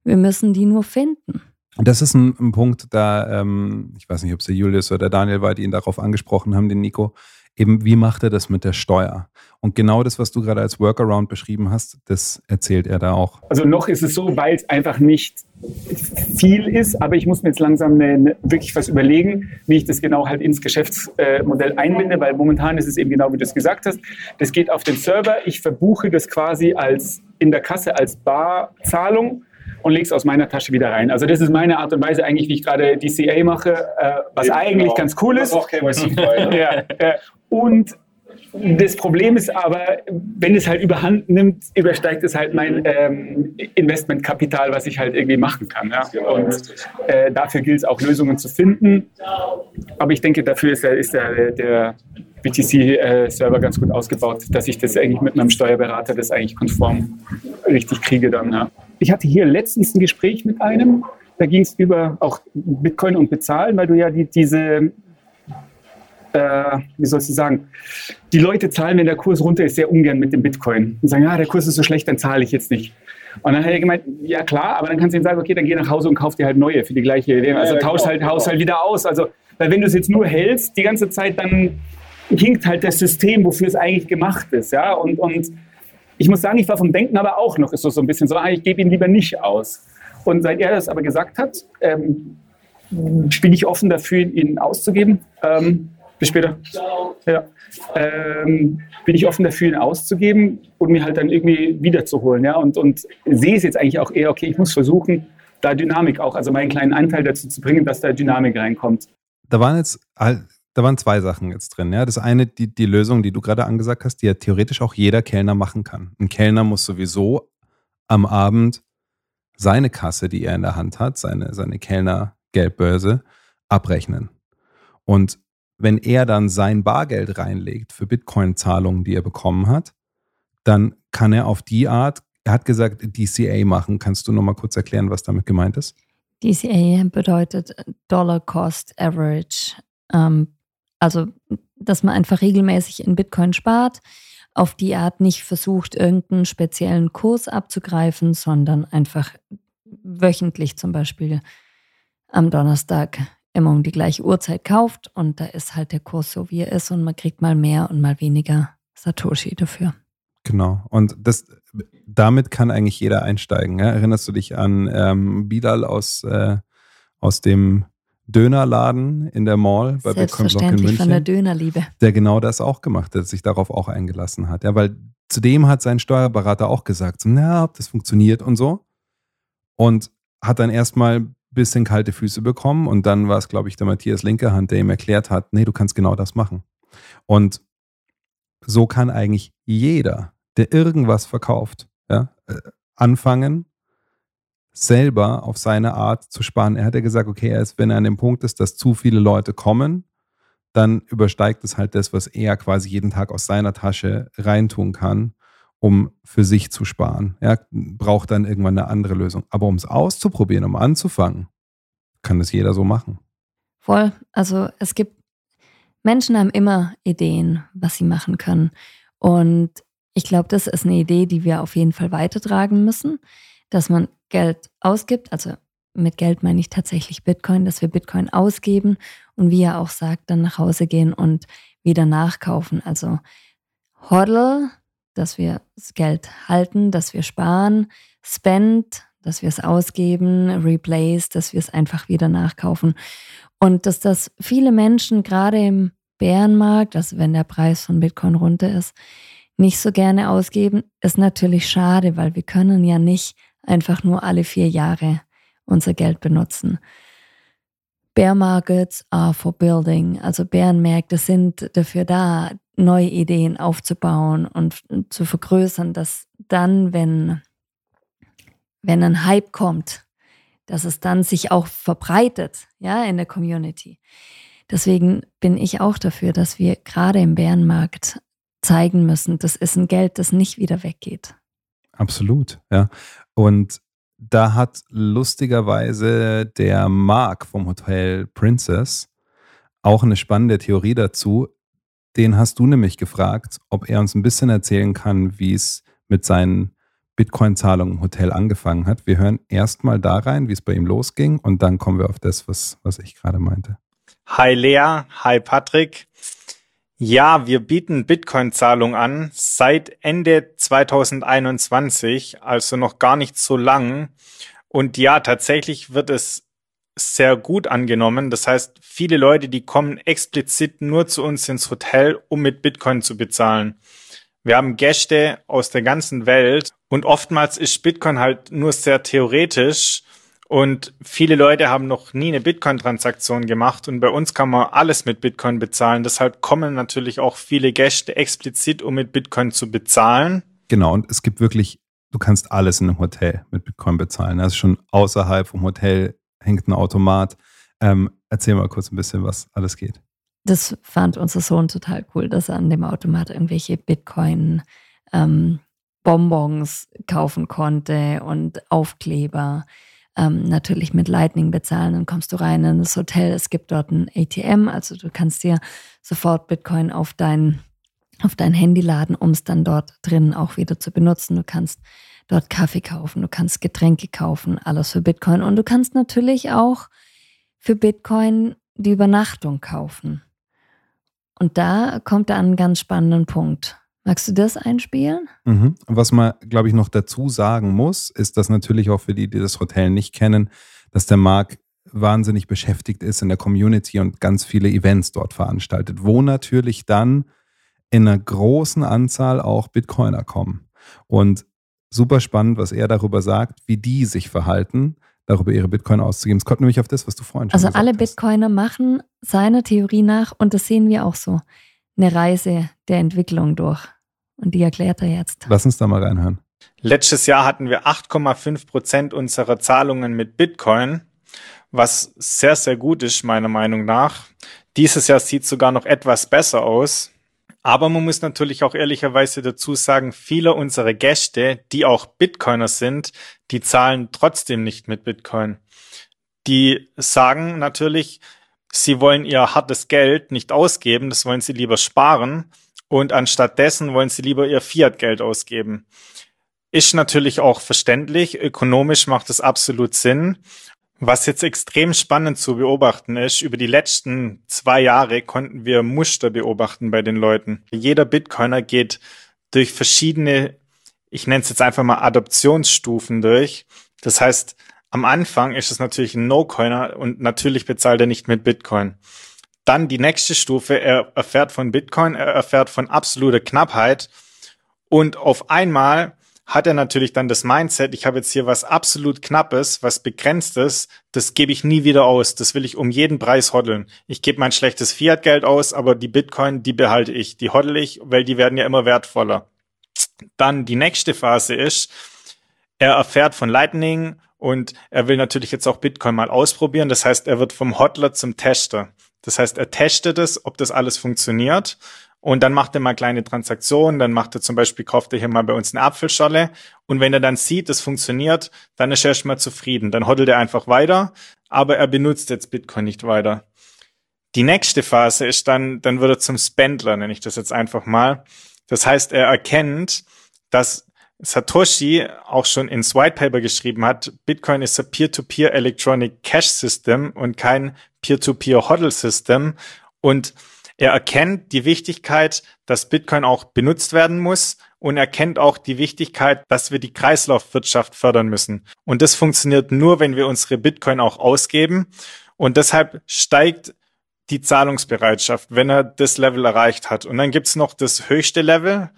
wir müssen die nur finden. Das ist ein, ein Punkt, da, ähm, ich weiß nicht, ob es der Julius oder der Daniel war, die ihn darauf angesprochen haben, den Nico. Eben, wie macht er das mit der Steuer? Und genau das, was du gerade als Workaround beschrieben hast, das erzählt er da auch. Also noch ist es so, weil es einfach nicht viel ist, aber ich muss mir jetzt langsam eine, eine, wirklich was überlegen, wie ich das genau halt ins Geschäftsmodell einbinde, weil momentan ist es eben genau wie du es gesagt hast. Das geht auf den Server, ich verbuche das quasi als in der Kasse als Barzahlung und lege es aus meiner Tasche wieder rein. Also das ist meine Art und Weise eigentlich, wie ich gerade DCA mache, äh, was Eben, eigentlich genau. ganz cool ist. auch KYC ne? ja, äh, und das Problem ist aber, wenn es halt überhand nimmt, übersteigt es halt mein ähm, Investmentkapital, was ich halt irgendwie machen kann. Ja? Und äh, dafür gilt es auch Lösungen zu finden. Aber ich denke, dafür ist der, ist der, der BTC-Server ganz gut ausgebaut, dass ich das eigentlich mit meinem Steuerberater das eigentlich konform richtig kriege dann. Ja. Ich hatte hier letztens ein Gespräch mit einem, da ging es über auch Bitcoin und Bezahlen, weil du ja die, diese äh, wie sollst du sagen, die Leute zahlen, wenn der Kurs runter ist, sehr ungern mit dem Bitcoin und sagen, ja, der Kurs ist so schlecht, dann zahle ich jetzt nicht. Und dann hat er gemeint, ja klar, aber dann kannst du ihm sagen, okay, dann geh nach Hause und kauf dir halt neue für die gleiche Idee. Also Ja, tausch genau, halt, genau. haus halt wieder aus. Also, weil wenn du es jetzt nur hältst, die ganze Zeit, dann hinkt halt das System, wofür es eigentlich gemacht ist. Ja? Und, und ich muss sagen, ich war vom Denken aber auch noch ist so, so ein bisschen so, ah, ich gebe ihn lieber nicht aus. Und seit er das aber gesagt hat, ähm, bin ich offen dafür, ihn auszugeben. Ähm, bis später. Ja. Ähm, bin ich offen dafür, ihn auszugeben und mir halt dann irgendwie wiederzuholen. Ja? Und, und sehe es jetzt eigentlich auch eher, okay, ich muss versuchen, da Dynamik auch, also meinen kleinen Anteil dazu zu bringen, dass da Dynamik reinkommt. Da waren jetzt, da waren zwei Sachen jetzt drin. Ja, das eine, die, die Lösung, die du gerade angesagt hast, die ja theoretisch auch jeder Kellner machen kann. Ein Kellner muss sowieso am Abend seine Kasse, die er in der Hand hat, seine, seine Kellner-Geldbörse, abrechnen. Und wenn er dann sein Bargeld reinlegt für Bitcoin-Zahlungen, die er bekommen hat, dann kann er auf die Art, er hat gesagt, DCA machen. Kannst du nochmal kurz erklären, was damit gemeint ist? DCA bedeutet Dollar Cost Average. Ähm, also, dass man einfach regelmäßig in Bitcoin spart, auf die Art nicht versucht, irgendeinen speziellen Kurs abzugreifen, sondern einfach wöchentlich zum Beispiel am Donnerstag immer um die gleiche Uhrzeit kauft und da ist halt der Kurs so, wie er ist und man kriegt mal mehr und mal weniger Satoshi dafür. Genau. Und das, damit kann eigentlich jeder einsteigen. Ja? Erinnerst du dich an ähm, Bilal aus, äh, aus dem Dönerladen in der Mall bei Bitcoin Block in Selbstverständlich von der München, Dönerliebe. der genau das auch gemacht hat, sich darauf auch eingelassen hat. Ja, weil zudem hat sein Steuerberater auch gesagt, so, na, ob das funktioniert und so. Und hat dann erstmal bisschen kalte Füße bekommen und dann war es, glaube ich, der Matthias Linkerhand, der ihm erklärt hat, nee, du kannst genau das machen. Und so kann eigentlich jeder, der irgendwas verkauft, ja, äh, anfangen, selber auf seine Art zu sparen. Er hat ja gesagt, okay, er ist, wenn er an dem Punkt ist, dass zu viele Leute kommen, dann übersteigt es halt das, was er quasi jeden Tag aus seiner Tasche reintun kann, um für sich zu sparen. Er braucht dann irgendwann eine andere Lösung. Aber um es auszuprobieren, um anzufangen, kann das jeder so machen. Voll. Also es gibt, Menschen haben immer Ideen, was sie machen können. Und ich glaube, das ist eine Idee, die wir auf jeden Fall weitertragen müssen, dass man Geld ausgibt. Also mit Geld meine ich tatsächlich Bitcoin, dass wir Bitcoin ausgeben und wie er auch sagt, dann nach Hause gehen und wieder nachkaufen. Also Hodl, dass wir das Geld halten, dass wir sparen, Spend, dass wir es ausgeben, Replace, dass wir es einfach wieder nachkaufen. Und dass das viele Menschen gerade im Bärenmarkt, also wenn der Preis von Bitcoin runter ist, nicht so gerne ausgeben, ist natürlich schade, weil wir können ja nicht einfach nur alle vier Jahre unser Geld benutzen. Bear Markets are for building. Also Bärenmärkte sind dafür da, neue Ideen aufzubauen und zu vergrößern, dass dann, wenn, wenn ein Hype kommt, dass es dann sich auch verbreitet, ja, in der Community. Deswegen bin ich auch dafür, dass wir gerade im Bärenmarkt zeigen müssen, das ist ein Geld, das nicht wieder weggeht. Absolut, ja. Und da hat lustigerweise der Mark vom Hotel Princess auch eine spannende Theorie dazu. Den hast du nämlich gefragt, ob er uns ein bisschen erzählen kann, wie es mit seinen Bitcoin-Zahlungen im Hotel angefangen hat. Wir hören erstmal da rein, wie es bei ihm losging und dann kommen wir auf das, was, was ich gerade meinte. Hi Lea, hi Patrick. Ja, wir bieten Bitcoin-Zahlung an seit Ende 2021, also noch gar nicht so lang. Und ja, tatsächlich wird es sehr gut angenommen. Das heißt, viele Leute, die kommen explizit nur zu uns ins Hotel, um mit Bitcoin zu bezahlen. Wir haben Gäste aus der ganzen Welt und oftmals ist Bitcoin halt nur sehr theoretisch und viele Leute haben noch nie eine Bitcoin-Transaktion gemacht und bei uns kann man alles mit Bitcoin bezahlen. Deshalb kommen natürlich auch viele Gäste explizit, um mit Bitcoin zu bezahlen. Genau, und es gibt wirklich, du kannst alles in einem Hotel mit Bitcoin bezahlen. Also schon außerhalb vom Hotel hängt ein Automat. Ähm, erzähl mal kurz ein bisschen, was alles geht. Das fand unser Sohn total cool, dass er an dem Automat irgendwelche Bitcoin ähm, Bonbons kaufen konnte und Aufkleber ähm, natürlich mit Lightning bezahlen. Dann kommst du rein in das Hotel. Es gibt dort ein ATM, also du kannst dir sofort Bitcoin auf dein, auf dein Handy laden, um es dann dort drin auch wieder zu benutzen. Du kannst dort Kaffee kaufen, du kannst Getränke kaufen, alles für Bitcoin. Und du kannst natürlich auch für Bitcoin die Übernachtung kaufen. Und da kommt er an einen ganz spannenden Punkt. Magst du das einspielen? Mhm. Was man, glaube ich, noch dazu sagen muss, ist, dass natürlich auch für die, die das Hotel nicht kennen, dass der Marc wahnsinnig beschäftigt ist in der Community und ganz viele Events dort veranstaltet, wo natürlich dann in einer großen Anzahl auch Bitcoiner kommen. Und super spannend, was er darüber sagt, wie die sich verhalten, darüber ihre Bitcoin auszugeben. Es kommt nämlich auf das, was du vorhin schon Also gesagt alle hast. Bitcoiner machen seiner Theorie nach, und das sehen wir auch so, eine Reise der Entwicklung durch. Und die erklärt er jetzt. Lass uns da mal reinhören. Letztes Jahr hatten wir 8,5 Prozent unserer Zahlungen mit Bitcoin, was sehr, sehr gut ist, meiner Meinung nach. Dieses Jahr sieht sogar noch etwas besser aus. Aber man muss natürlich auch ehrlicherweise dazu sagen, viele unserer Gäste, die auch Bitcoiner sind, die zahlen trotzdem nicht mit Bitcoin. Die sagen natürlich, sie wollen ihr hartes Geld nicht ausgeben, das wollen sie lieber sparen und anstattdessen wollen sie lieber ihr Fiat-Geld ausgeben. Ist natürlich auch verständlich, ökonomisch macht es absolut Sinn. Was jetzt extrem spannend zu beobachten ist, über die letzten zwei Jahre konnten wir Muster beobachten bei den Leuten. Jeder Bitcoiner geht durch verschiedene, ich nenne es jetzt einfach mal Adoptionsstufen durch. Das heißt, am Anfang ist es natürlich ein No-Coiner und natürlich bezahlt er nicht mit Bitcoin. Dann die nächste Stufe, er erfährt von Bitcoin, er erfährt von absoluter Knappheit und auf einmal hat er natürlich dann das Mindset, ich habe jetzt hier was absolut Knappes, was Begrenztes, das gebe ich nie wieder aus, das will ich um jeden Preis hoddeln. Ich gebe mein schlechtes Fiat-Geld aus, aber die Bitcoin, die behalte ich, die hoddel ich, weil die werden ja immer wertvoller. Dann die nächste Phase ist, er erfährt von Lightning und er will natürlich jetzt auch Bitcoin mal ausprobieren. Das heißt, er wird vom Hodler zum Tester. Das heißt, er testet es, ob das alles funktioniert. Und dann macht er mal kleine Transaktionen, dann macht er zum Beispiel, kauft er hier mal bei uns eine Apfelschorle. Und wenn er dann sieht, das funktioniert, dann ist er erstmal zufrieden. Dann hoddelt er einfach weiter, aber er benutzt jetzt Bitcoin nicht weiter. Die nächste Phase ist dann, dann wird er zum Spendler, nenne ich das jetzt einfach mal. Das heißt, er erkennt, dass Satoshi auch schon ins White Paper geschrieben hat, Bitcoin ist ein Peer-to-Peer Electronic Cash System und kein Peer-to-Peer Hodl System. Und er erkennt die Wichtigkeit, dass Bitcoin auch benutzt werden muss und erkennt auch die Wichtigkeit, dass wir die Kreislaufwirtschaft fördern müssen. Und das funktioniert nur, wenn wir unsere Bitcoin auch ausgeben. Und deshalb steigt die Zahlungsbereitschaft, wenn er das Level erreicht hat. Und dann gibt's noch das höchste Level.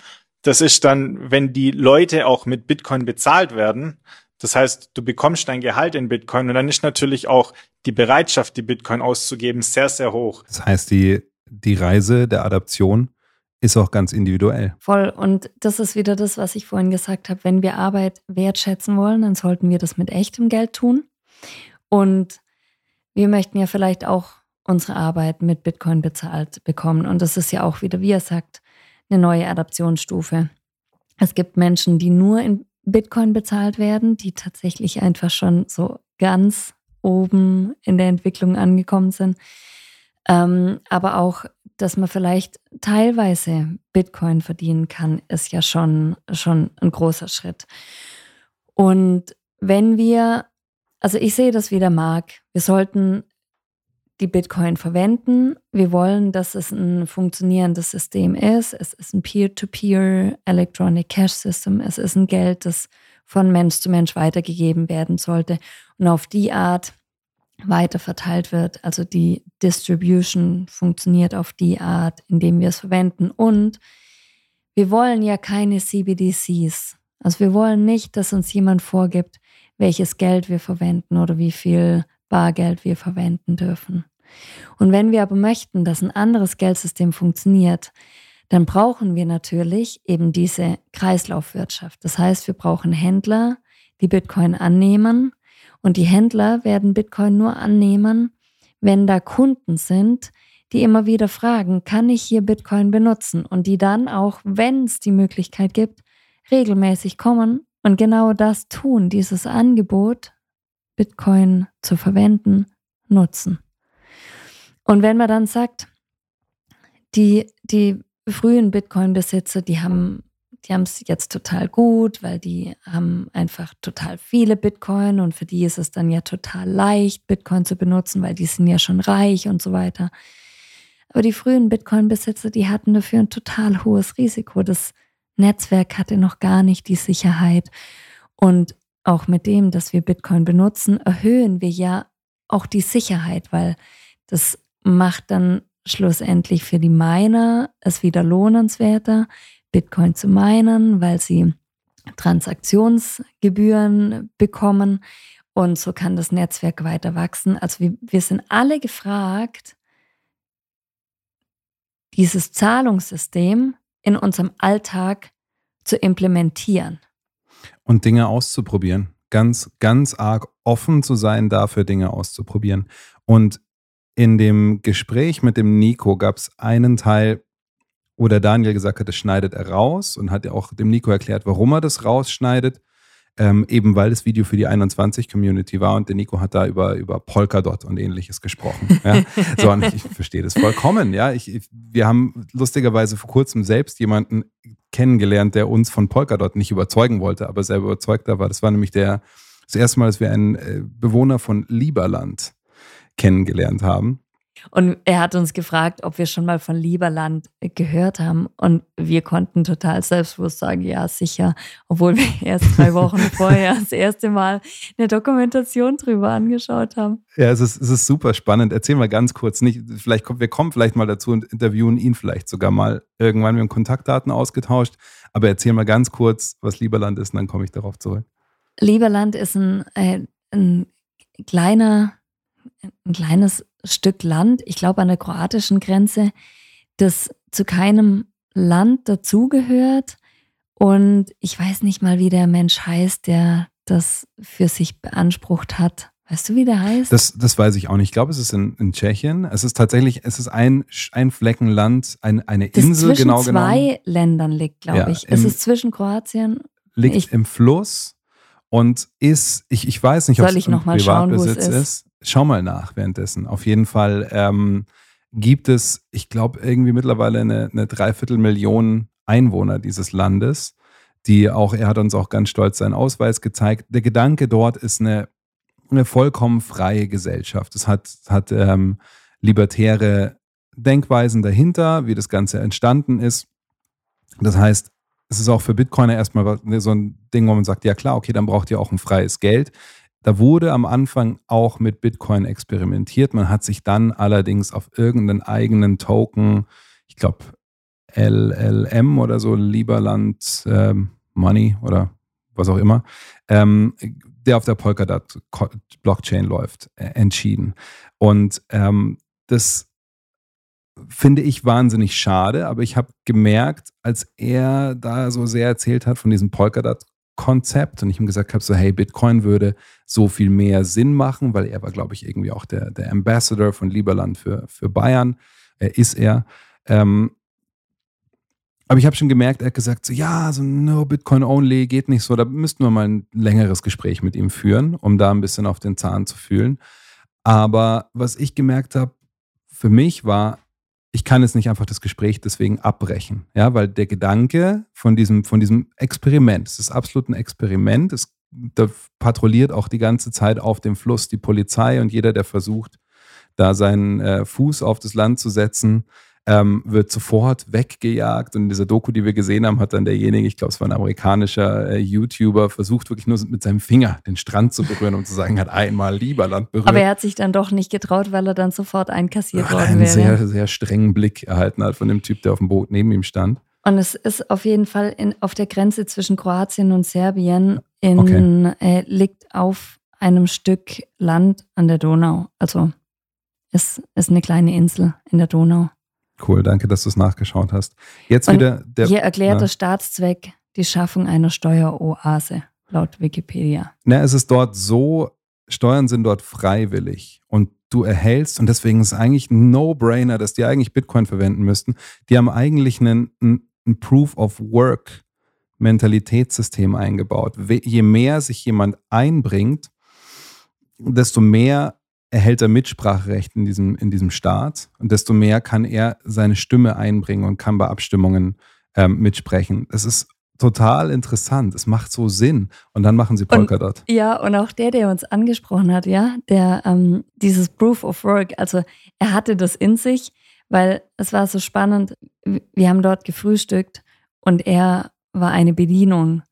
Das ist dann, wenn die Leute auch mit Bitcoin bezahlt werden. Das heißt, du bekommst dein Gehalt in Bitcoin und dann ist natürlich auch die Bereitschaft, die Bitcoin auszugeben, sehr, sehr hoch. Das heißt, die, die Reise der Adaption ist auch ganz individuell. Voll. Und das ist wieder das, was ich vorhin gesagt habe. Wenn wir Arbeit wertschätzen wollen, dann sollten wir das mit echtem Geld tun. Und wir möchten ja vielleicht auch unsere Arbeit mit Bitcoin bezahlt bekommen. Und das ist ja auch wieder, wie er sagt, eine neue Adaptionsstufe. Es gibt Menschen, die nur in Bitcoin bezahlt werden, die tatsächlich einfach schon so ganz oben in der Entwicklung angekommen sind. Ähm, aber auch, dass man vielleicht teilweise Bitcoin verdienen kann, ist ja schon, schon ein großer Schritt. Und wenn wir, also ich sehe das wie der Marc, wir sollten die Bitcoin verwenden. Wir wollen, dass es ein funktionierendes System ist. Es ist ein Peer-to-Peer Electronic Cash System. Es ist ein Geld, das von Mensch zu Mensch weitergegeben werden sollte und auf die Art weiter verteilt wird. Also die Distribution funktioniert auf die Art, indem wir es verwenden. Und wir wollen ja keine CBDCs. Also wir wollen nicht, dass uns jemand vorgibt, welches Geld wir verwenden oder wie viel Bargeld wir verwenden dürfen. Und wenn wir aber möchten, dass ein anderes Geldsystem funktioniert, dann brauchen wir natürlich eben diese Kreislaufwirtschaft. Das heißt, wir brauchen Händler, die Bitcoin annehmen und die Händler werden Bitcoin nur annehmen, wenn da Kunden sind, die immer wieder fragen, kann ich hier Bitcoin benutzen? Und die dann auch, wenn es die Möglichkeit gibt, regelmäßig kommen und genau das tun, dieses Angebot Bitcoin zu verwenden, nutzen. Und wenn man dann sagt, die, die frühen Bitcoin-Besitzer, die haben die haben es jetzt total gut, weil die haben einfach total viele Bitcoin und für die ist es dann ja total leicht, Bitcoin zu benutzen, weil die sind ja schon reich und so weiter. Aber die frühen Bitcoin-Besitzer, die hatten dafür ein total hohes Risiko. Das Netzwerk hatte noch gar nicht die Sicherheit. Und auch mit dem, dass wir Bitcoin benutzen, erhöhen wir ja auch die Sicherheit, weil das macht dann schlussendlich für die Miner es wieder lohnenswerter, Bitcoin zu minen, weil sie Transaktionsgebühren bekommen und so kann das Netzwerk weiter wachsen. Also wir, wir sind alle gefragt, dieses Zahlungssystem in unserem Alltag zu implementieren und Dinge auszuprobieren. Ganz, ganz arg offen zu sein, dafür Dinge auszuprobieren. Und in dem Gespräch mit dem Nico gab es einen Teil, wo der Daniel gesagt hat, das schneidet er raus und hat ja auch dem Nico erklärt, warum er das rausschneidet. Ähm, eben weil das Video für die 21-Community war und der Nico hat da über, über Polkadot und ähnliches gesprochen. Ja? so, ich, ich verstehe das vollkommen. Ja? Ich, ich, wir haben lustigerweise vor kurzem selbst jemanden kennengelernt, der uns von Polkadot nicht überzeugen wollte, aber selber überzeugter war. Das war nämlich der, das erste Mal, dass wir einen äh, Bewohner von Lieberland kennengelernt haben. Und er hat uns gefragt, ob wir schon mal von Lieberland gehört haben. Und wir konnten total selbstbewusst sagen, ja, sicher. Obwohl wir erst drei Wochen vorher das erste Mal eine Dokumentation drüber angeschaut haben. Ja, es ist, es ist super spannend. Erzähl mal ganz kurz, nicht, vielleicht kommt, wir kommen vielleicht mal dazu und interviewen ihn vielleicht sogar mal irgendwann. Wir haben Kontaktdaten ausgetauscht. Aber erzähl mal ganz kurz, was Lieberland ist, und dann komme ich darauf zurück. Lieberland ist ein, ein, äh, ein kleiner, ein kleines Stück Land, ich glaube an der kroatischen Grenze, das zu keinem Land dazugehört. Und ich weiß nicht mal, wie der Mensch heißt, der das für sich beansprucht hat. Weißt du, wie der heißt? Das, das weiß ich auch nicht. Ich glaube, es ist in, in Tschechien. Es ist tatsächlich, es ist ein, ein Fleckenland, ein, eine das Insel, zwischen genau zwei genommen. Ländern liegt, glaube Ja, ich. Es ist zwischen Kroatien. Liegt ich, im Fluss und ist, ich, ich weiß nicht, ob es im mal schauen, wo es Privatbesitz ist? ist. Schau mal nach währenddessen. Auf jeden Fall ähm, gibt es, ich glaube, irgendwie mittlerweile eine, eine Dreiviertelmillion Einwohner dieses Landes, die auch, er hat uns auch ganz stolz seinen Ausweis gezeigt. Der Gedanke dort ist eine, eine vollkommen freie Gesellschaft. Es hat, hat ähm, libertäre Denkweisen dahinter, wie das Ganze entstanden ist. Das heißt, es ist auch für Bitcoiner erstmal so ein Ding, wo man sagt, ja klar, okay, dann braucht ihr auch ein freies Geld. Da wurde am Anfang auch mit Bitcoin experimentiert. Man hat sich dann allerdings auf irgendeinen eigenen Token, ich glaube LLM oder so, Lieberland ähm, Money oder was auch immer, ähm, der auf der Polkadot Blockchain läuft, äh, entschieden. Und ähm, das finde ich wahnsinnig schade, aber ich habe gemerkt, als er da so sehr erzählt hat von diesem Polkadot Konzept und ich ihm gesagt habe, so hey, Bitcoin würde so viel mehr Sinn machen, weil er war, glaube ich, irgendwie auch der, der Ambassador von Lieberland für, für Bayern, er ist er. Ähm, aber ich habe schon gemerkt, er hat gesagt, so ja, so no Bitcoin only geht nicht so, da müssten wir mal ein längeres Gespräch mit ihm führen, um da ein bisschen auf den Zahn zu fühlen. Aber was ich gemerkt habe, für mich war, ich kann jetzt nicht einfach das Gespräch deswegen abbrechen. Ja, weil der Gedanke von diesem, von diesem Experiment, es ist absolut ein Experiment, es, da patrouilliert auch die ganze Zeit auf dem Fluss die Polizei und jeder, der versucht, da seinen äh, Fuß auf das Land zu setzen, ähm, wird sofort weggejagt. Und in dieser Doku, die wir gesehen haben, hat dann derjenige, ich glaube, es war ein amerikanischer äh, YouTuber, versucht wirklich nur mit seinem Finger den Strand zu berühren, um zu sagen, er hat einmal Lieberland berührt. Aber er hat sich dann doch nicht getraut, weil er dann sofort einkassiert worden einen wäre. sehr, sehr strengen Blick erhalten hat von dem Typ, der auf dem Boot neben ihm stand. Und es ist auf jeden Fall in, auf der Grenze zwischen Kroatien und Serbien in, Okay. äh, liegt auf einem Stück Land an der Donau. Also es ist eine kleine Insel in der Donau. Cool, danke, dass du es nachgeschaut hast. Jetzt Und wieder der. hier erklärt der Staatszweck die Schaffung einer Steueroase, laut Wikipedia. Na, es ist dort so, Steuern sind dort freiwillig und du erhältst, und deswegen ist es eigentlich ein No-Brainer, dass die eigentlich Bitcoin verwenden müssten. Die haben eigentlich einen, einen, ein Proof of Work Mentalitätssystem eingebaut. Je mehr sich jemand einbringt, desto mehr erhält er Mitspracherecht in diesem, in diesem Staat und desto mehr kann er seine Stimme einbringen und kann bei Abstimmungen ähm, mitsprechen. Das ist total interessant. Es macht so Sinn. Und dann machen sie Polkadot. Ja, und auch der, der uns angesprochen hat, ja, der ähm, dieses Proof of Work, also er hatte das in sich, weil es war so spannend. Wir haben dort gefrühstückt und er war eine Bedienung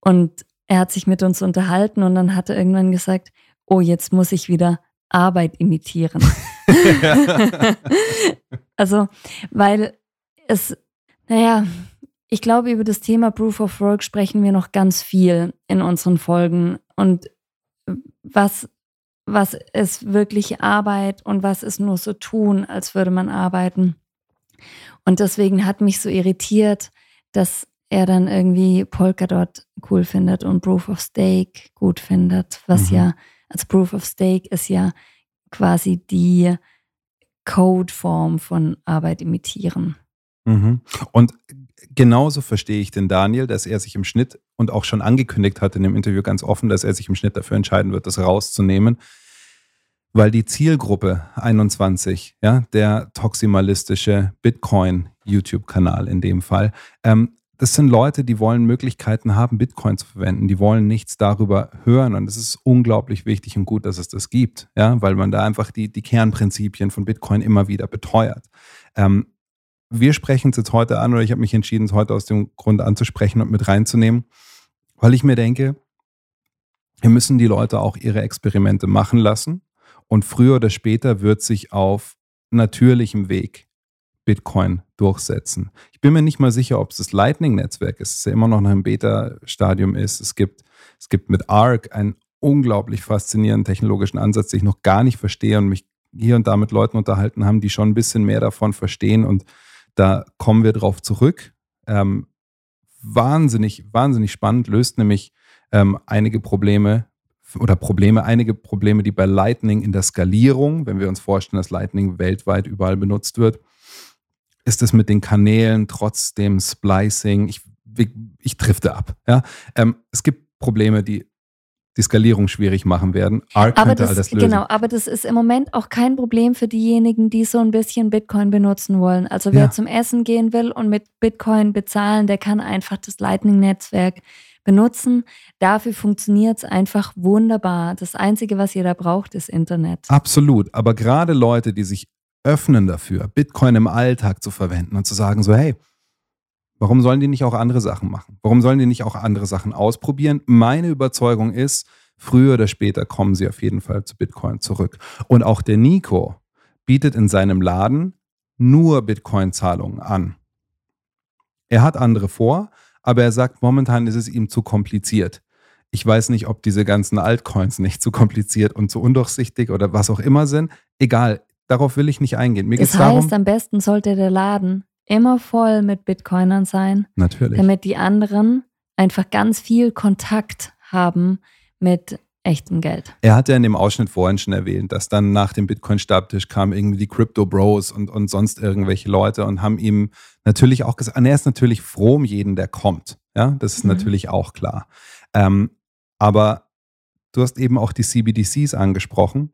und er hat sich mit uns unterhalten und dann hat er irgendwann gesagt, oh, jetzt muss ich wieder Arbeit imitieren. also, weil es, naja, ich glaube, über das Thema Proof of Work sprechen wir noch ganz viel in unseren Folgen. Und was, was ist wirklich Arbeit und was ist nur so tun, als würde man arbeiten. Und deswegen hat mich so irritiert, dass er dann irgendwie Polkadot cool findet und Proof of Stake gut findet, was Mhm. ja, also Proof of Stake ist ja quasi die Codeform von Arbeit imitieren. Mhm. Und genauso verstehe ich den Daniel, dass er sich im Schnitt und auch schon angekündigt hat in dem Interview ganz offen, dass er sich im Schnitt dafür entscheiden wird, das rauszunehmen, weil die Zielgruppe 21, ja, der toximalistische Bitcoin-YouTube-Kanal in dem Fall, ähm, das sind Leute, die wollen Möglichkeiten haben, Bitcoin zu verwenden. Die wollen nichts darüber hören. Und es ist unglaublich wichtig und gut, dass es das gibt, ja, weil man da einfach die, die Kernprinzipien von Bitcoin immer wieder beteuert. Ähm, wir sprechen es jetzt heute an, oder ich habe mich entschieden, es heute aus dem Grund anzusprechen und mit reinzunehmen, weil ich mir denke, wir müssen die Leute auch ihre Experimente machen lassen. Und früher oder später wird sich auf natürlichem Weg Bitcoin durchsetzen. Ich bin mir nicht mal sicher, ob es das Lightning-Netzwerk ist, es ja immer noch noch im Beta-Stadium ist. Es gibt, es gibt mit ARC einen unglaublich faszinierenden technologischen Ansatz, den ich noch gar nicht verstehe und mich hier und da mit Leuten unterhalten haben, die schon ein bisschen mehr davon verstehen. Und da kommen wir drauf zurück. Ähm, wahnsinnig, wahnsinnig spannend, löst nämlich ähm, einige Probleme oder Probleme, einige Probleme, die bei Lightning in der Skalierung, wenn wir uns vorstellen, dass Lightning weltweit überall benutzt wird, ist es mit den Kanälen trotzdem Splicing. Ich, ich drifte ab. Ja? Ähm, es gibt Probleme, die die Skalierung schwierig machen werden. Arc Aber könnte all das, das lösen. genau, aber das ist im Moment auch kein Problem für diejenigen, die so ein bisschen Bitcoin benutzen wollen. Also wer Ja. zum Essen gehen will und mit Bitcoin bezahlen, der kann einfach das Lightning-Netzwerk benutzen. Dafür funktioniert es einfach wunderbar. Das Einzige, was ihr da braucht, ist Internet. Absolut. Aber gerade Leute, die sich öffnen dafür, Bitcoin im Alltag zu verwenden und zu sagen, so, hey, warum sollen die nicht auch andere Sachen machen? Warum sollen die nicht auch andere Sachen ausprobieren? Meine Überzeugung ist, früher oder später kommen sie auf jeden Fall zu Bitcoin zurück. Und auch der Nico bietet in seinem Laden nur Bitcoin-Zahlungen an. Er hat andere vor, aber er sagt, momentan ist es ihm zu kompliziert. Ich weiß nicht, ob diese ganzen Altcoins nicht zu kompliziert und zu undurchsichtig oder was auch immer sind. Egal, darauf will ich nicht eingehen. Mir Das geht's darum, heißt, am besten sollte der Laden immer voll mit Bitcoinern sein, natürlich. damit die anderen einfach ganz viel Kontakt haben mit echtem Geld. Er hat ja in dem Ausschnitt vorhin schon erwähnt, dass dann nach dem Bitcoin-Stabtisch kamen irgendwie die Crypto Bros und, und sonst irgendwelche Leute und haben ihm natürlich auch gesagt, und er ist natürlich froh um jeden, der kommt. Ja, das ist Mhm. natürlich auch klar. Ähm, aber du hast eben auch die CBDCs angesprochen.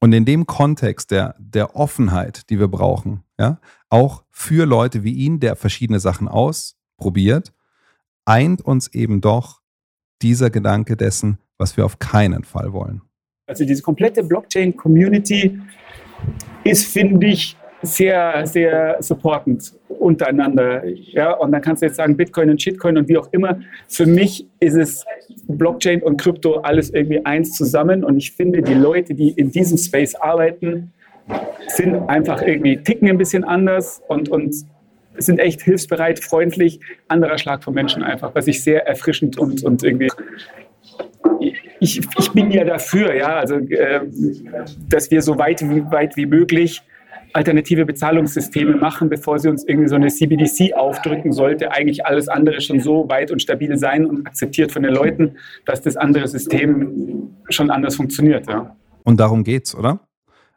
Und in dem Kontext der, der Offenheit, die wir brauchen, ja, auch für Leute wie ihn, der verschiedene Sachen ausprobiert, eint uns eben doch dieser Gedanke dessen, was wir auf keinen Fall wollen. Also diese komplette Blockchain-Community ist, finde ich, sehr, sehr supportend untereinander. Ja, und dann kannst du jetzt sagen, Bitcoin und Shitcoin und wie auch immer. Für mich ist es Blockchain und Krypto alles irgendwie eins zusammen. Und ich finde, die Leute, die in diesem Space arbeiten, sind einfach irgendwie ticken ein bisschen anders und, und sind echt hilfsbereit, freundlich, anderer Schlag von Menschen einfach, was ich sehr erfrischend und, und irgendwie ich, ich bin ja dafür, ja, also, äh, dass wir so weit weit wie möglich alternative Bezahlungssysteme machen, bevor sie uns irgendwie so eine CBDC aufdrücken, sollte eigentlich alles andere schon so weit und stabil sein und akzeptiert von den Leuten, dass das andere System schon anders funktioniert. Ja. Und darum geht's, oder?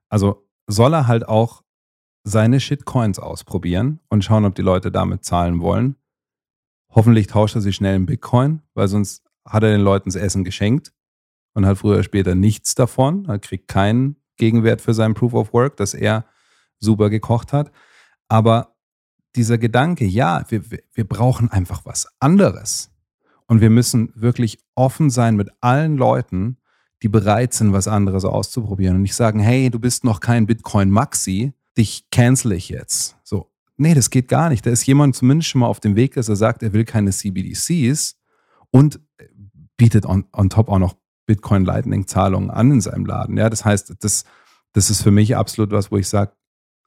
Also soll er halt auch seine Shitcoins ausprobieren und schauen, ob die Leute damit zahlen wollen. Hoffentlich tauscht er sie schnell in Bitcoin, weil sonst hat er den Leuten das Essen geschenkt und hat früher oder später nichts davon. Er kriegt keinen Gegenwert für sein Proof of Work, das er super gekocht hat. Aber dieser Gedanke, ja, wir, wir- brauchen einfach was anderes. Und wir müssen wirklich offen sein mit allen Leuten, die bereit sind, was anderes auszuprobieren und nicht sagen, hey, du bist noch kein Bitcoin Maxi, dich cancel ich jetzt. So, nee, das geht gar nicht. Da ist jemand zumindest schon mal auf dem Weg, dass er sagt, er will keine CBDCs und bietet on, on top auch noch Bitcoin Lightning Zahlungen an in seinem Laden. Ja, das heißt, das, das ist für mich absolut was, wo ich sage,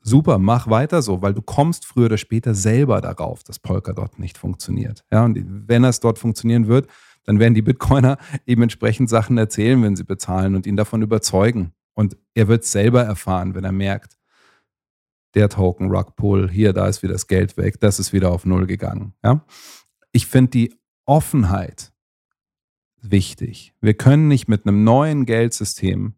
super, mach weiter so, weil du kommst früher oder später selber darauf, dass Polkadot nicht funktioniert. Ja, und wenn es dort funktionieren wird, dann werden die Bitcoiner eben entsprechend Sachen erzählen, wenn sie bezahlen und ihn davon überzeugen. Und er wird selber erfahren, wenn er merkt, der Token, Rugpull, hier, da ist wieder das Geld weg, das ist wieder auf Null gegangen. Ja? Ich finde die Offenheit wichtig. Wir können nicht mit einem neuen Geldsystem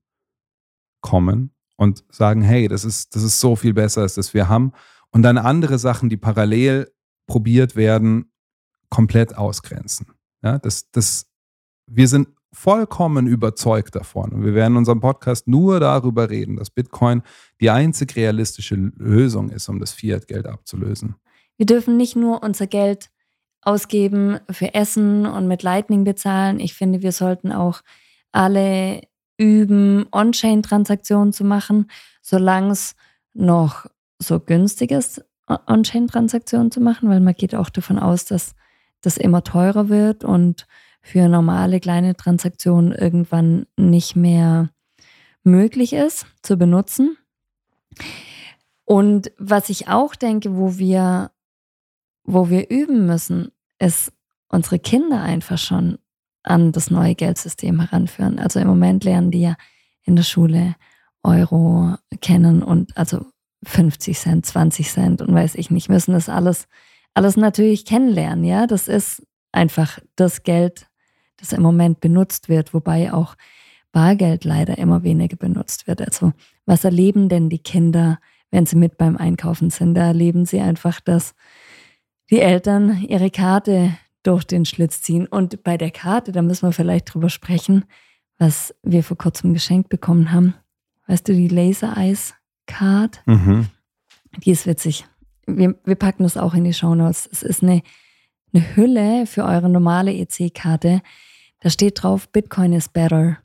kommen und sagen, hey, das ist, das ist so viel besser, als das wir haben. Und dann andere Sachen, die parallel probiert werden, komplett ausgrenzen. Ja, das, das, wir sind vollkommen überzeugt davon. Und wir werden in unserem Podcast nur darüber reden, dass Bitcoin die einzig realistische Lösung ist, um das Fiat-Geld abzulösen. Wir dürfen nicht nur unser Geld ausgeben für Essen und mit Lightning bezahlen. Ich finde, wir sollten auch alle üben, On-Chain-Transaktionen zu machen, solange es noch so günstig ist, On-Chain-Transaktionen zu machen, weil man geht auch davon aus, dass das immer teurer wird und für normale kleine Transaktionen irgendwann nicht mehr möglich ist zu benutzen. Und was ich auch denke, wo wir, wo wir üben müssen, ist unsere Kinder einfach schon an das neue Geldsystem heranführen. Also im Moment lernen die ja in der Schule Euro kennen und also 50 Cent, 20 Cent und weiß ich nicht, müssen das alles, alles natürlich kennenlernen. Ja, das ist einfach das Geld, das im Moment benutzt wird, wobei auch Bargeld leider immer weniger benutzt wird. Also was erleben denn die Kinder, wenn sie mit beim Einkaufen sind? Da erleben sie einfach, dass die Eltern ihre Karte durch den Schlitz ziehen. Und bei der Karte, da müssen wir vielleicht drüber sprechen, was wir vor kurzem geschenkt bekommen haben. Weißt du, die Laser Eyes Card? Mhm. Die ist witzig. Wir, wir packen das auch in die Shownotes. Es ist eine, eine Hülle für eure normale EC-Karte. Da steht drauf, Bitcoin is better.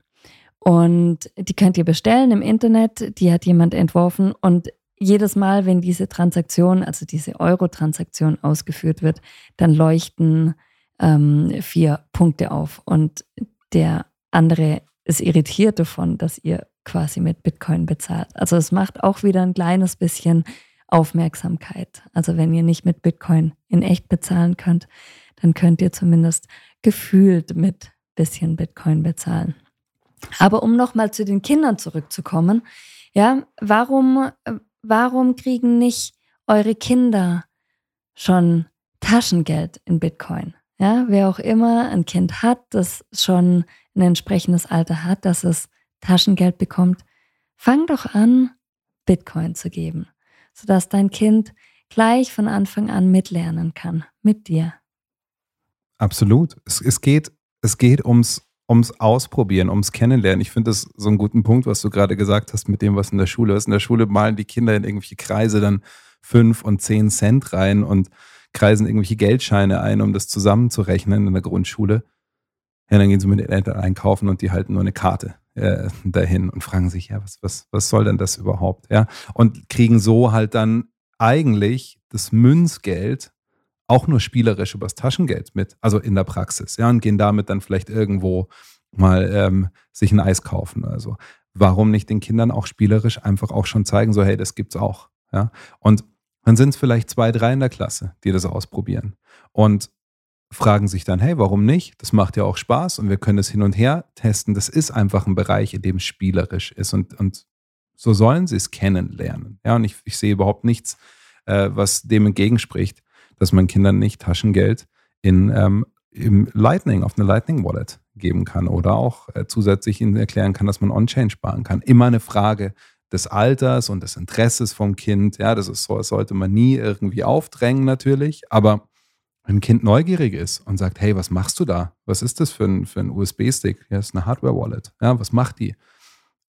Und die könnt ihr bestellen im Internet. Die hat jemand entworfen. Und jedes Mal, wenn diese Transaktion, also diese Euro-Transaktion ausgeführt wird, dann leuchten ähm, vier Punkte auf. Und der andere ist irritiert davon, dass ihr quasi mit Bitcoin bezahlt. Also es macht auch wieder ein kleines bisschen Aufmerksamkeit. Also wenn ihr nicht mit Bitcoin in echt bezahlen könnt, dann könnt ihr zumindest gefühlt mit bisschen Bitcoin bezahlen. Aber um nochmal zu den Kindern zurückzukommen, ja, warum, warum kriegen nicht eure Kinder schon Taschengeld in Bitcoin? Ja, wer auch immer ein Kind hat, das schon ein entsprechendes Alter hat, dass es Taschengeld bekommt, fang doch an, Bitcoin zu geben, sodass dein Kind gleich von Anfang an mitlernen kann, mit dir. Absolut. Es, es, geht, es geht ums, ums Ausprobieren, ums Kennenlernen. Ich finde das so einen guten Punkt, was du gerade gesagt hast mit dem, was in der Schule ist. In der Schule malen die Kinder in irgendwelche Kreise dann fünf und zehn Cent rein und kreisen irgendwelche Geldscheine ein, um das zusammenzurechnen in der Grundschule. Ja, dann gehen sie mit den Eltern einkaufen und die halten nur eine Karte äh, dahin und fragen sich, ja, was, was, was soll denn das überhaupt? Ja, und kriegen so halt dann eigentlich das Münzgeld auch nur spielerisch übers Taschengeld mit, also in der Praxis, ja, und gehen damit dann vielleicht irgendwo mal ähm, sich ein Eis kaufen oder so. Warum nicht den Kindern auch spielerisch einfach auch schon zeigen, so, hey, das gibt's auch, ja. Und dann sind es vielleicht zwei, drei in der Klasse, die das ausprobieren und fragen sich dann, hey, warum nicht? Das macht ja auch Spaß und wir können es hin und her testen. Das ist einfach ein Bereich, in dem es spielerisch ist und, und so sollen sie es kennenlernen. Ja, und ich, ich sehe überhaupt nichts, äh, was dem entgegenspricht, dass man Kindern nicht Taschengeld in ähm, im Lightning, auf eine Lightning Wallet geben kann oder auch äh, zusätzlich ihnen erklären kann, dass man On-Chain sparen kann. Immer eine Frage des Alters und des Interesses vom Kind. Ja, das ist so, das sollte man nie irgendwie aufdrängen natürlich, aber wenn ein Kind neugierig ist und sagt, hey, was machst du da? Was ist das für ein, für ein USB-Stick? Ja, ist eine Hardware-Wallet. Ja, was macht die?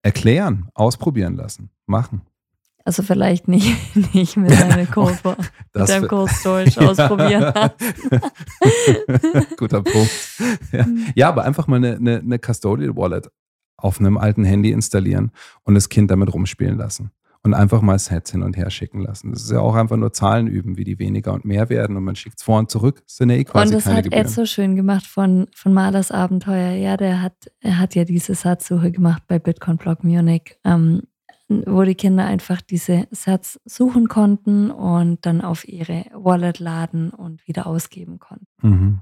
Erklären, ausprobieren lassen, machen. Also vielleicht nicht, nicht mit deinem Code, mit deinem Code Storage ausprobieren. Guter Punkt. Ja. ja, aber einfach mal eine, eine, eine Custodial Wallet auf einem alten Handy installieren und das Kind damit rumspielen lassen. Und einfach mal Sets hin und her schicken lassen. Das ist ja auch einfach nur Zahlen üben, wie die weniger und mehr werden und man schickt es vor und zurück. Das sind ja eh quasi Und das keine hat Gebühren. Ed so schön gemacht von, von Malers Abenteuer. Ja, der hat, er hat ja diese Satzsuche gemacht bei Bitcoin Blog Munich, ähm, wo die Kinder einfach diese Satz suchen konnten und dann auf ihre Wallet laden und wieder ausgeben konnten. Mhm.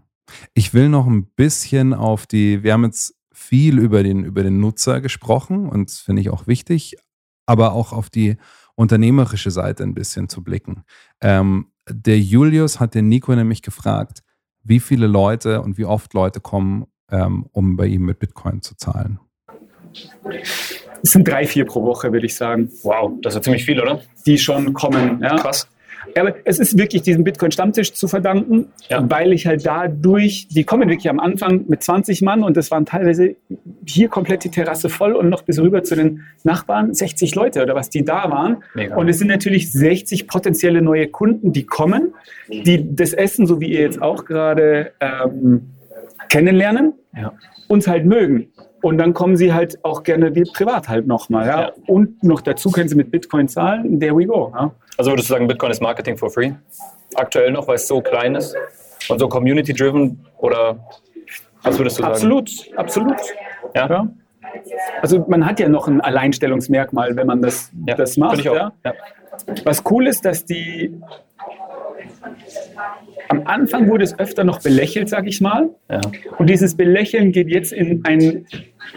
Ich will noch ein bisschen auf die, wir haben jetzt viel über den, über den Nutzer gesprochen und das finde ich auch wichtig, aber auch auf die unternehmerische Seite ein bisschen zu blicken. Ähm, der Julius hat den Nico nämlich gefragt, wie viele Leute und wie oft Leute kommen, ähm, um bei ihm mit Bitcoin zu zahlen. Es sind drei, vier pro Woche, würde ich sagen. Wow, das ist ja ziemlich viel, oder? Die schon kommen. Ja. Krass. Aber es ist wirklich diesem Bitcoin-Stammtisch zu verdanken, Ja. weil ich halt dadurch, die kommen wirklich am Anfang mit 20 Mann und das waren teilweise hier komplett die Terrasse voll und noch bis rüber zu den Nachbarn 60 Leute oder was die da waren. Mega. Und es sind natürlich 60 potenzielle neue Kunden, die kommen, die das Essen, so wie ihr jetzt auch gerade ähm, kennenlernen, Ja. uns halt mögen. Und dann kommen sie halt auch gerne wie privat halt nochmal. Ja? Ja. Und noch dazu können sie mit Bitcoin zahlen. There we go. Ja? Also würdest du sagen, Bitcoin ist Marketing for free? Aktuell noch, weil es so klein ist und so community-driven oder was würdest du sagen? Absolut, absolut. Ja? Ja. Also man hat ja noch ein Alleinstellungsmerkmal, wenn man das, Ja, das macht. Ja. Was cool ist, dass die am Anfang wurde es öfter noch belächelt, sag ich mal. Und dieses Belächeln geht jetzt in ein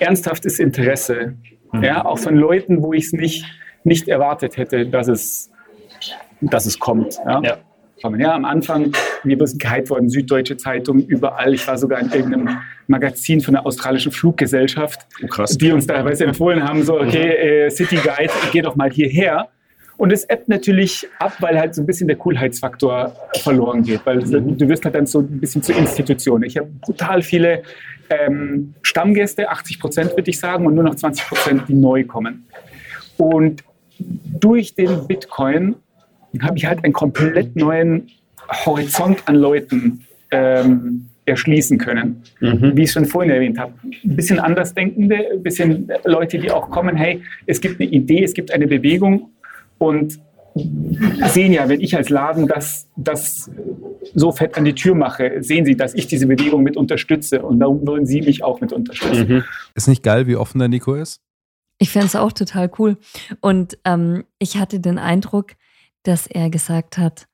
ernsthaftes Interesse. Mhm. Ja, auch von Leuten, wo ich es nicht, nicht erwartet hätte, dass es, dass es kommt. Ja. Ja. Ja, am Anfang, wir sind gehypt worden, Süddeutsche Zeitung, überall. Ich war sogar in irgendeinem Magazin von der australischen Fluggesellschaft, Oh, die uns teilweise empfohlen haben, so, okay, äh, City Guide, geh doch mal hierher. Und es ebbt natürlich ab, weil halt so ein bisschen der Coolheitsfaktor verloren geht, weil du wirst halt dann so ein bisschen zur Institution. Ich habe brutal viele ähm, Stammgäste, 80 Prozent würde ich sagen, und nur noch 20 Prozent, die neu kommen. Und durch den Bitcoin habe ich halt einen komplett neuen Horizont an Leuten ähm, erschließen können. Wie ich schon vorhin erwähnt habe. Ein bisschen Andersdenkende, ein bisschen Leute, die auch kommen, hey, es gibt eine Idee, es gibt eine Bewegung und sehen ja, wenn ich als Laden das, das so fett an die Tür mache, sehen sie, dass ich diese Bewegung mit unterstütze und darum wollen sie mich auch mit unterstützen. Ist nicht geil, wie offen der Nico ist? Ich fände es auch total cool. Und ähm, ich hatte den Eindruck, dass er gesagt hat,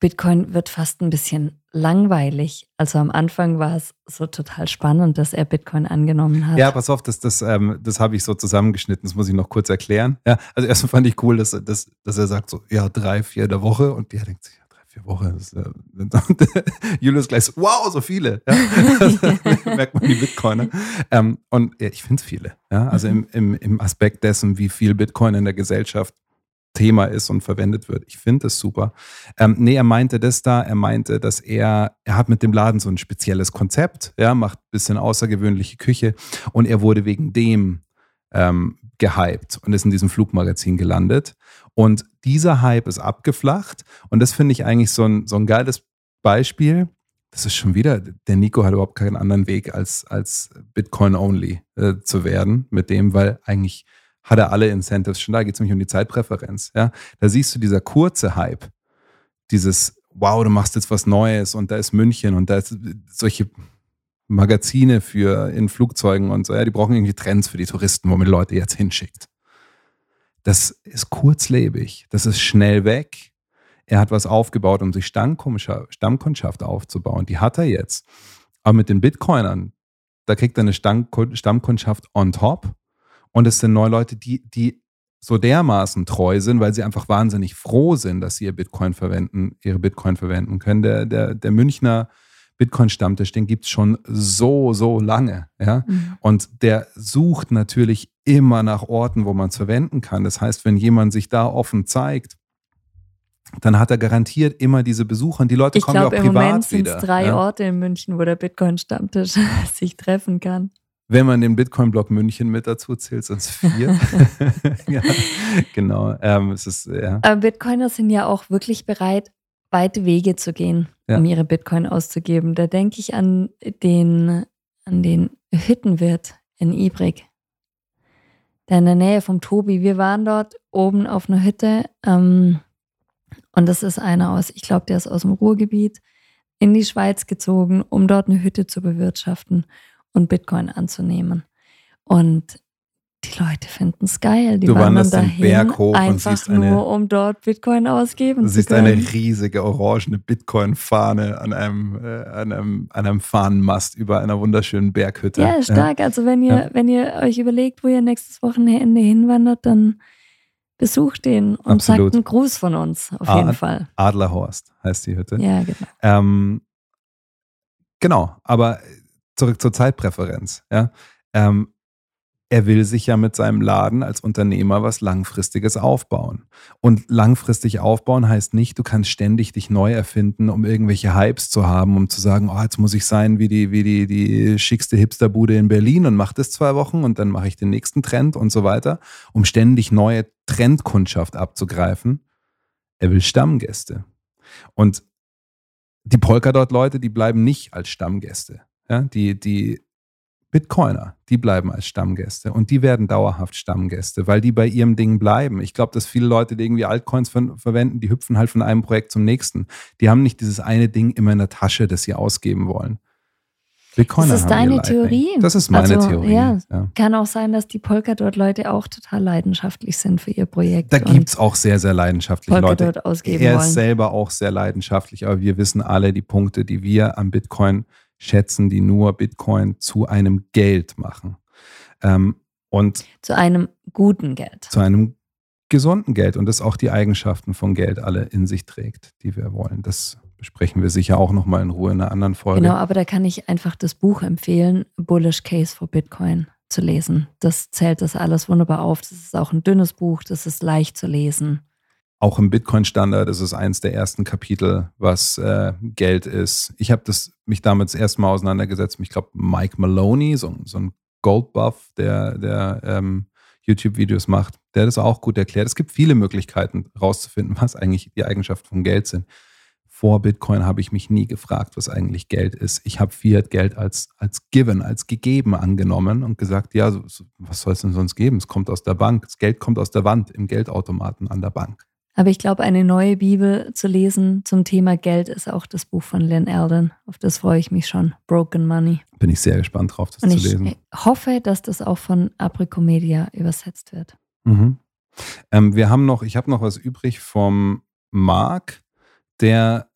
Bitcoin wird fast ein bisschen langweilig. Also am Anfang war es so total spannend, dass er Bitcoin angenommen hat. Ja, pass auf, das, das, ähm, das habe ich so zusammengeschnitten, das muss ich noch kurz erklären. Ja, also erstmal fand ich cool, dass, dass, dass er sagt so, ja, drei, vier in der Woche und der denkt sich, ja, drei, vier Wochen. Das, äh, Julius gleich so, wow, so viele. Ja? merkt man die Bitcoiner. Ähm, und ja, ich finde es viele. Ja? Also im, im, im Aspekt dessen, wie viel Bitcoin in der Gesellschaft Thema ist und verwendet wird. Ich finde es super. Ähm, nee, er meinte das da, er meinte, dass er, er hat mit dem Laden so ein spezielles Konzept, ja, macht ein bisschen außergewöhnliche Küche und er wurde wegen dem ähm, gehypt und ist in diesem Flugmagazin gelandet. Und dieser Hype ist abgeflacht und das finde ich eigentlich so ein, so ein geiles Beispiel. Das ist schon wieder, der Nico hat überhaupt keinen anderen Weg als, als Bitcoin-only äh, zu werden mit dem, weil eigentlich hat er alle Incentives schon da. Geht es nämlich um die Zeitpräferenz. Ja? Da siehst du dieser kurze Hype, dieses Wow, du machst jetzt was Neues und da ist München und da ist solche Magazine für in Flugzeugen und so. Ja, die brauchen irgendwie Trends für die Touristen, womit Leute jetzt hinschickt. Das ist kurzlebig, das ist schnell weg. Er hat was aufgebaut, um sich Stammkundschaft aufzubauen. Die hat er jetzt. Aber mit den Bitcoinern, da kriegt er eine Stammkundschaft on top und es sind neue Leute, die, die so dermaßen treu sind, weil sie einfach wahnsinnig froh sind, dass sie ihr Bitcoin verwenden, ihre Bitcoin verwenden können. Der, der, der Münchner Bitcoin-Stammtisch, den gibt es schon so, so lange. Ja? Mhm. Und der sucht natürlich immer nach Orten, wo man es verwenden kann. Das heißt, wenn jemand sich da offen zeigt, dann hat er garantiert immer diese Besucher. Und die Leute ich kommen glaub, ja auch privat im Moment sind wieder. es drei ja? Orte in München, wo der Bitcoin-Stammtisch sich treffen kann. Wenn man den Bitcoin-Block München mit dazu zählt, sind es vier. ja, genau. Ähm, es ist, ja. Aber Bitcoiner sind ja auch wirklich bereit, weite Wege zu gehen, Ja. um ihre Bitcoin auszugeben. Da denke ich an den, an den Hüttenwirt in Ibrig, der in der Nähe vom Tobi. Wir waren dort oben auf einer Hütte ähm, und das ist einer aus, ich glaube, der ist aus dem Ruhrgebiet, in die Schweiz gezogen, um dort eine Hütte zu bewirtschaften und Bitcoin anzunehmen. Und die Leute finden es geil. Die Du wandern wanderst den Berg hoch und einfach siehst eine- nur, um dort Bitcoin ausgeben Du zu siehst können. eine riesige orangene Bitcoin-Fahne an einem, äh, an, einem, an einem Fahnenmast über einer wunderschönen Berghütte. Ja, stark. Also wenn ihr, Ja. wenn ihr euch überlegt, wo ihr nächstes Wochenende hinwandert, dann besucht den und Absolut. sagt einen Gruß von uns, auf Ad- jeden Fall. Adlerhorst heißt die Hütte. Ja, genau. Ähm, genau, aber zurück zur Zeitpräferenz. Ja? Ähm, er will sich ja mit seinem Laden als Unternehmer was Langfristiges aufbauen. Und langfristig aufbauen heißt nicht, du kannst ständig dich neu erfinden, um irgendwelche Hypes zu haben, um zu sagen, oh, jetzt muss ich sein wie die, wie die, die schickste Hipsterbude in Berlin und mach das zwei Wochen und dann mache ich den nächsten Trend und so weiter, um ständig neue Trendkundschaft abzugreifen. Er will Stammgäste. Und die Polkadot-Leute, die bleiben nicht als Stammgäste. Ja, die, die Bitcoiner, die bleiben als Stammgäste und die werden dauerhaft Stammgäste, weil die bei ihrem Ding bleiben. Ich glaube, dass viele Leute, die irgendwie Altcoins ver verwenden, die hüpfen halt von einem Projekt zum nächsten. Die haben nicht dieses eine Ding immer in der Tasche, das sie ausgeben wollen. Bitcoiner Das ist deine. Theorie. Das ist meine also, Theorie. Ja, ja. Kann auch sein, dass die Polkadot-Leute auch total leidenschaftlich sind für ihr Projekt. Da gibt es auch sehr, sehr leidenschaftliche Polkadot Leute. ausgeben er wollen. ist selber auch sehr leidenschaftlich, aber wir wissen alle die Punkte, die wir am Bitcoin schätzen, die nur Bitcoin zu einem Geld machen. Ähm, und Zu einem guten Geld. zu einem gesunden Geld und das auch die Eigenschaften von Geld alle in sich trägt, die wir wollen. Das besprechen wir sicher auch nochmal in Ruhe in einer anderen Folge. Genau, aber da kann ich einfach das Buch empfehlen, Bullish Case for Bitcoin zu lesen. Das zählt das alles wunderbar auf. Das ist auch ein dünnes Buch, das ist leicht zu lesen. Auch im Bitcoin-Standard ist es eins der ersten Kapitel, was äh, Geld ist. Ich habe mich damit das erste Mal auseinandergesetzt. Ich glaube, Mike Maloney, so, ein- so ein Goldbuff, der, der ähm, YouTube-Videos macht, der das auch gut erklärt. Es gibt viele Möglichkeiten rauszufinden, was eigentlich die Eigenschaften von Geld sind. Vor Bitcoin habe ich mich nie gefragt, was eigentlich Geld ist. Ich habe Fiat-Geld als, als given, als gegeben angenommen und gesagt, ja, was soll es denn sonst geben? Es kommt aus der Bank. Das Geld kommt aus der Wand im Geldautomaten an der Bank. Aber ich glaube, eine neue Bibel zu lesen zum Thema Geld ist auch das Buch von Lynn Alden. Auf das freue ich mich schon. Broken Money. Bin ich sehr gespannt drauf, das Und zu ich lesen. äh, hoffe, dass das auch von Apricomedia übersetzt wird. Mhm. Ähm, wir haben noch, ich habe noch was übrig vom Marc, der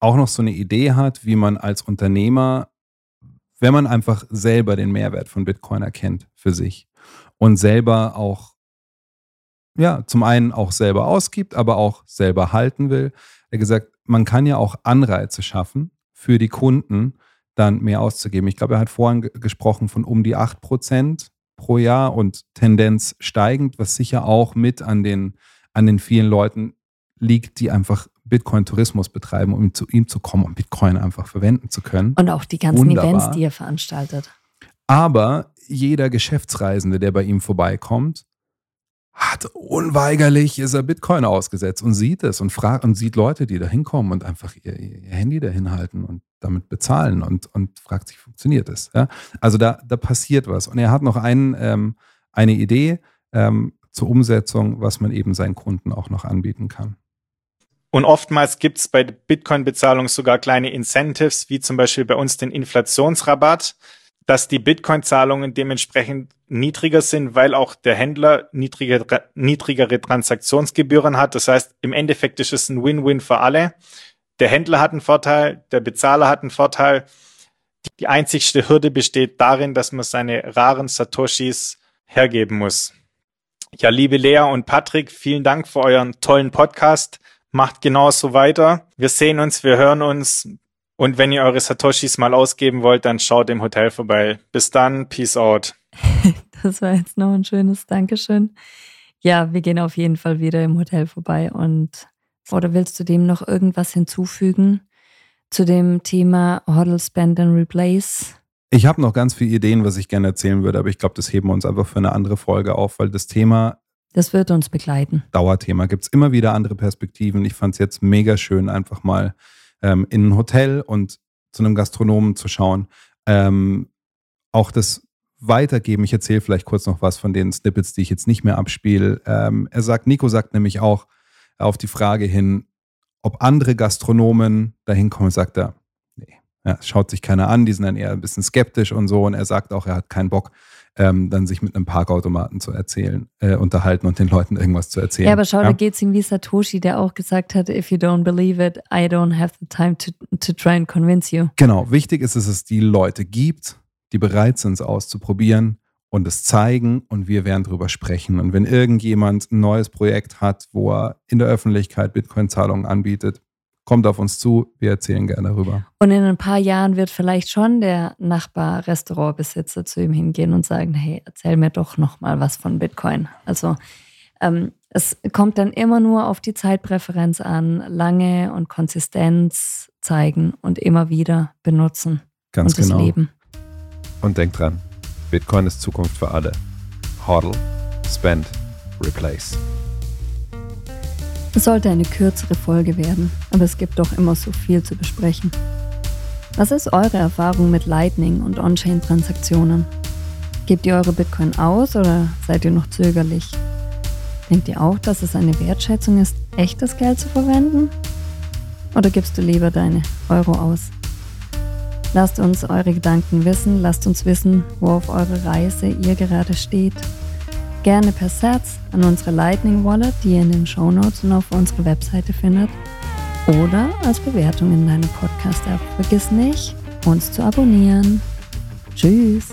auch noch so eine Idee hat, wie man als Unternehmer, wenn man einfach selber den Mehrwert von Bitcoin erkennt für sich und selber auch, ja, zum einen auch selber ausgibt, aber auch selber halten will, er gesagt, man kann ja auch Anreize schaffen für die Kunden, dann mehr auszugeben. Ich glaube, er hat vorhin gesprochen von um die 8 Prozent pro Jahr und Tendenz steigend, was sicher auch mit an den, an den vielen Leuten liegt, die einfach Bitcoin-Tourismus betreiben, um zu ihm zu kommen und Bitcoin einfach verwenden zu können. Und auch die ganzen Wunderbar. Events, die er veranstaltet. Aber jeder Geschäftsreisende, der bei ihm vorbeikommt, hat unweigerlich ist er Bitcoin ausgesetzt und sieht es und fragt und sieht Leute, die da hinkommen und einfach ihr, ihr Handy dahin halten und damit bezahlen und, und fragt sich, funktioniert es? Ja? Also da, da passiert was. Und er hat noch einen, ähm, eine Idee ähm, zur Umsetzung, was man eben seinen Kunden auch noch anbieten kann. Und oftmals gibt es bei Bitcoin-Bezahlung sogar kleine Incentives, wie zum Beispiel bei uns den Inflationsrabatt, dass die Bitcoin-Zahlungen dementsprechend niedriger sind, weil auch der Händler niedrigere, niedrigere Transaktionsgebühren hat. Das heißt, im Endeffekt ist es ein Win-Win für alle. Der Händler hat einen Vorteil, der Bezahler hat einen Vorteil. Die einzigste Hürde besteht darin, dass man seine raren Satoshis hergeben muss. Ja, liebe Lea und Patrick, vielen Dank für euren tollen Podcast. Macht genauso weiter. Wir sehen uns, wir hören uns. Und wenn ihr eure Satoshis mal ausgeben wollt, dann schaut im Hotel vorbei. Bis dann, peace out. Das war jetzt noch ein schönes Dankeschön. Ja, wir gehen auf jeden Fall wieder im Hotel vorbei. Und oder willst du dem noch irgendwas hinzufügen zu dem Thema Hodl, Spend and Replace? Ich habe noch ganz viele Ideen, was ich gerne erzählen würde, aber ich glaube, das heben wir uns einfach für eine andere Folge auf, weil das Thema Das wird uns begleiten. Dauerthema. Gibt es immer wieder andere Perspektiven. Ich fand es jetzt mega schön, einfach mal ähm, in ein Hotel und zu einem Gastronomen zu schauen. Ähm, auch das Weitergeben. Ich erzähle vielleicht kurz noch was von den Snippets, die ich jetzt nicht mehr abspiele. Ähm, er sagt, Nico sagt nämlich auch auf die Frage hin, ob andere Gastronomen dahin kommen, sagt er, nee, ja, schaut sich keiner an, die sind dann eher ein bisschen skeptisch und so. Und er sagt auch, er hat keinen Bock, ähm, dann sich mit einem Parkautomaten zu erzählen, äh, unterhalten und den Leuten irgendwas zu erzählen. Ja, aber schau, da geht es ihm wie Satoshi, der auch gesagt hat, if you don't believe it, I don't have the time to, to try and convince you. Genau, wichtig ist, dass es die Leute gibt, die bereit sind, es auszuprobieren und es zeigen und wir werden drüber sprechen. Und wenn irgendjemand ein neues Projekt hat, wo er in der Öffentlichkeit Bitcoin-Zahlungen anbietet, kommt auf uns zu, wir erzählen gerne darüber. Und in ein paar Jahren wird vielleicht schon der Nachbar-Restaurantbesitzer zu ihm hingehen und sagen, hey, erzähl mir doch noch mal was von Bitcoin. Also ähm, es kommt dann immer nur auf die Zeitpräferenz an, lange und Konsistenz zeigen und immer wieder benutzen Ganz und das genau. Leben. Und denkt dran, Bitcoin ist Zukunft für alle. Hodl, spend, replace. Es sollte eine kürzere Folge werden, aber es gibt doch immer so viel zu besprechen. Was ist eure Erfahrung mit Lightning und On-Chain-Transaktionen? Gebt ihr eure Bitcoin aus oder seid ihr noch zögerlich? Denkt ihr auch, dass es eine Wertschätzung ist, echtes Geld zu verwenden? Oder gibst du lieber deine Euro aus? Lasst uns eure Gedanken wissen, lasst uns wissen, wo auf eurer Reise ihr gerade steht. Gerne per Satz an unsere Lightning Wallet, die ihr in den Shownotes und auf unserer Webseite findet. Oder als Bewertung in deiner Podcast-App. Vergiss nicht, uns zu abonnieren. Tschüss!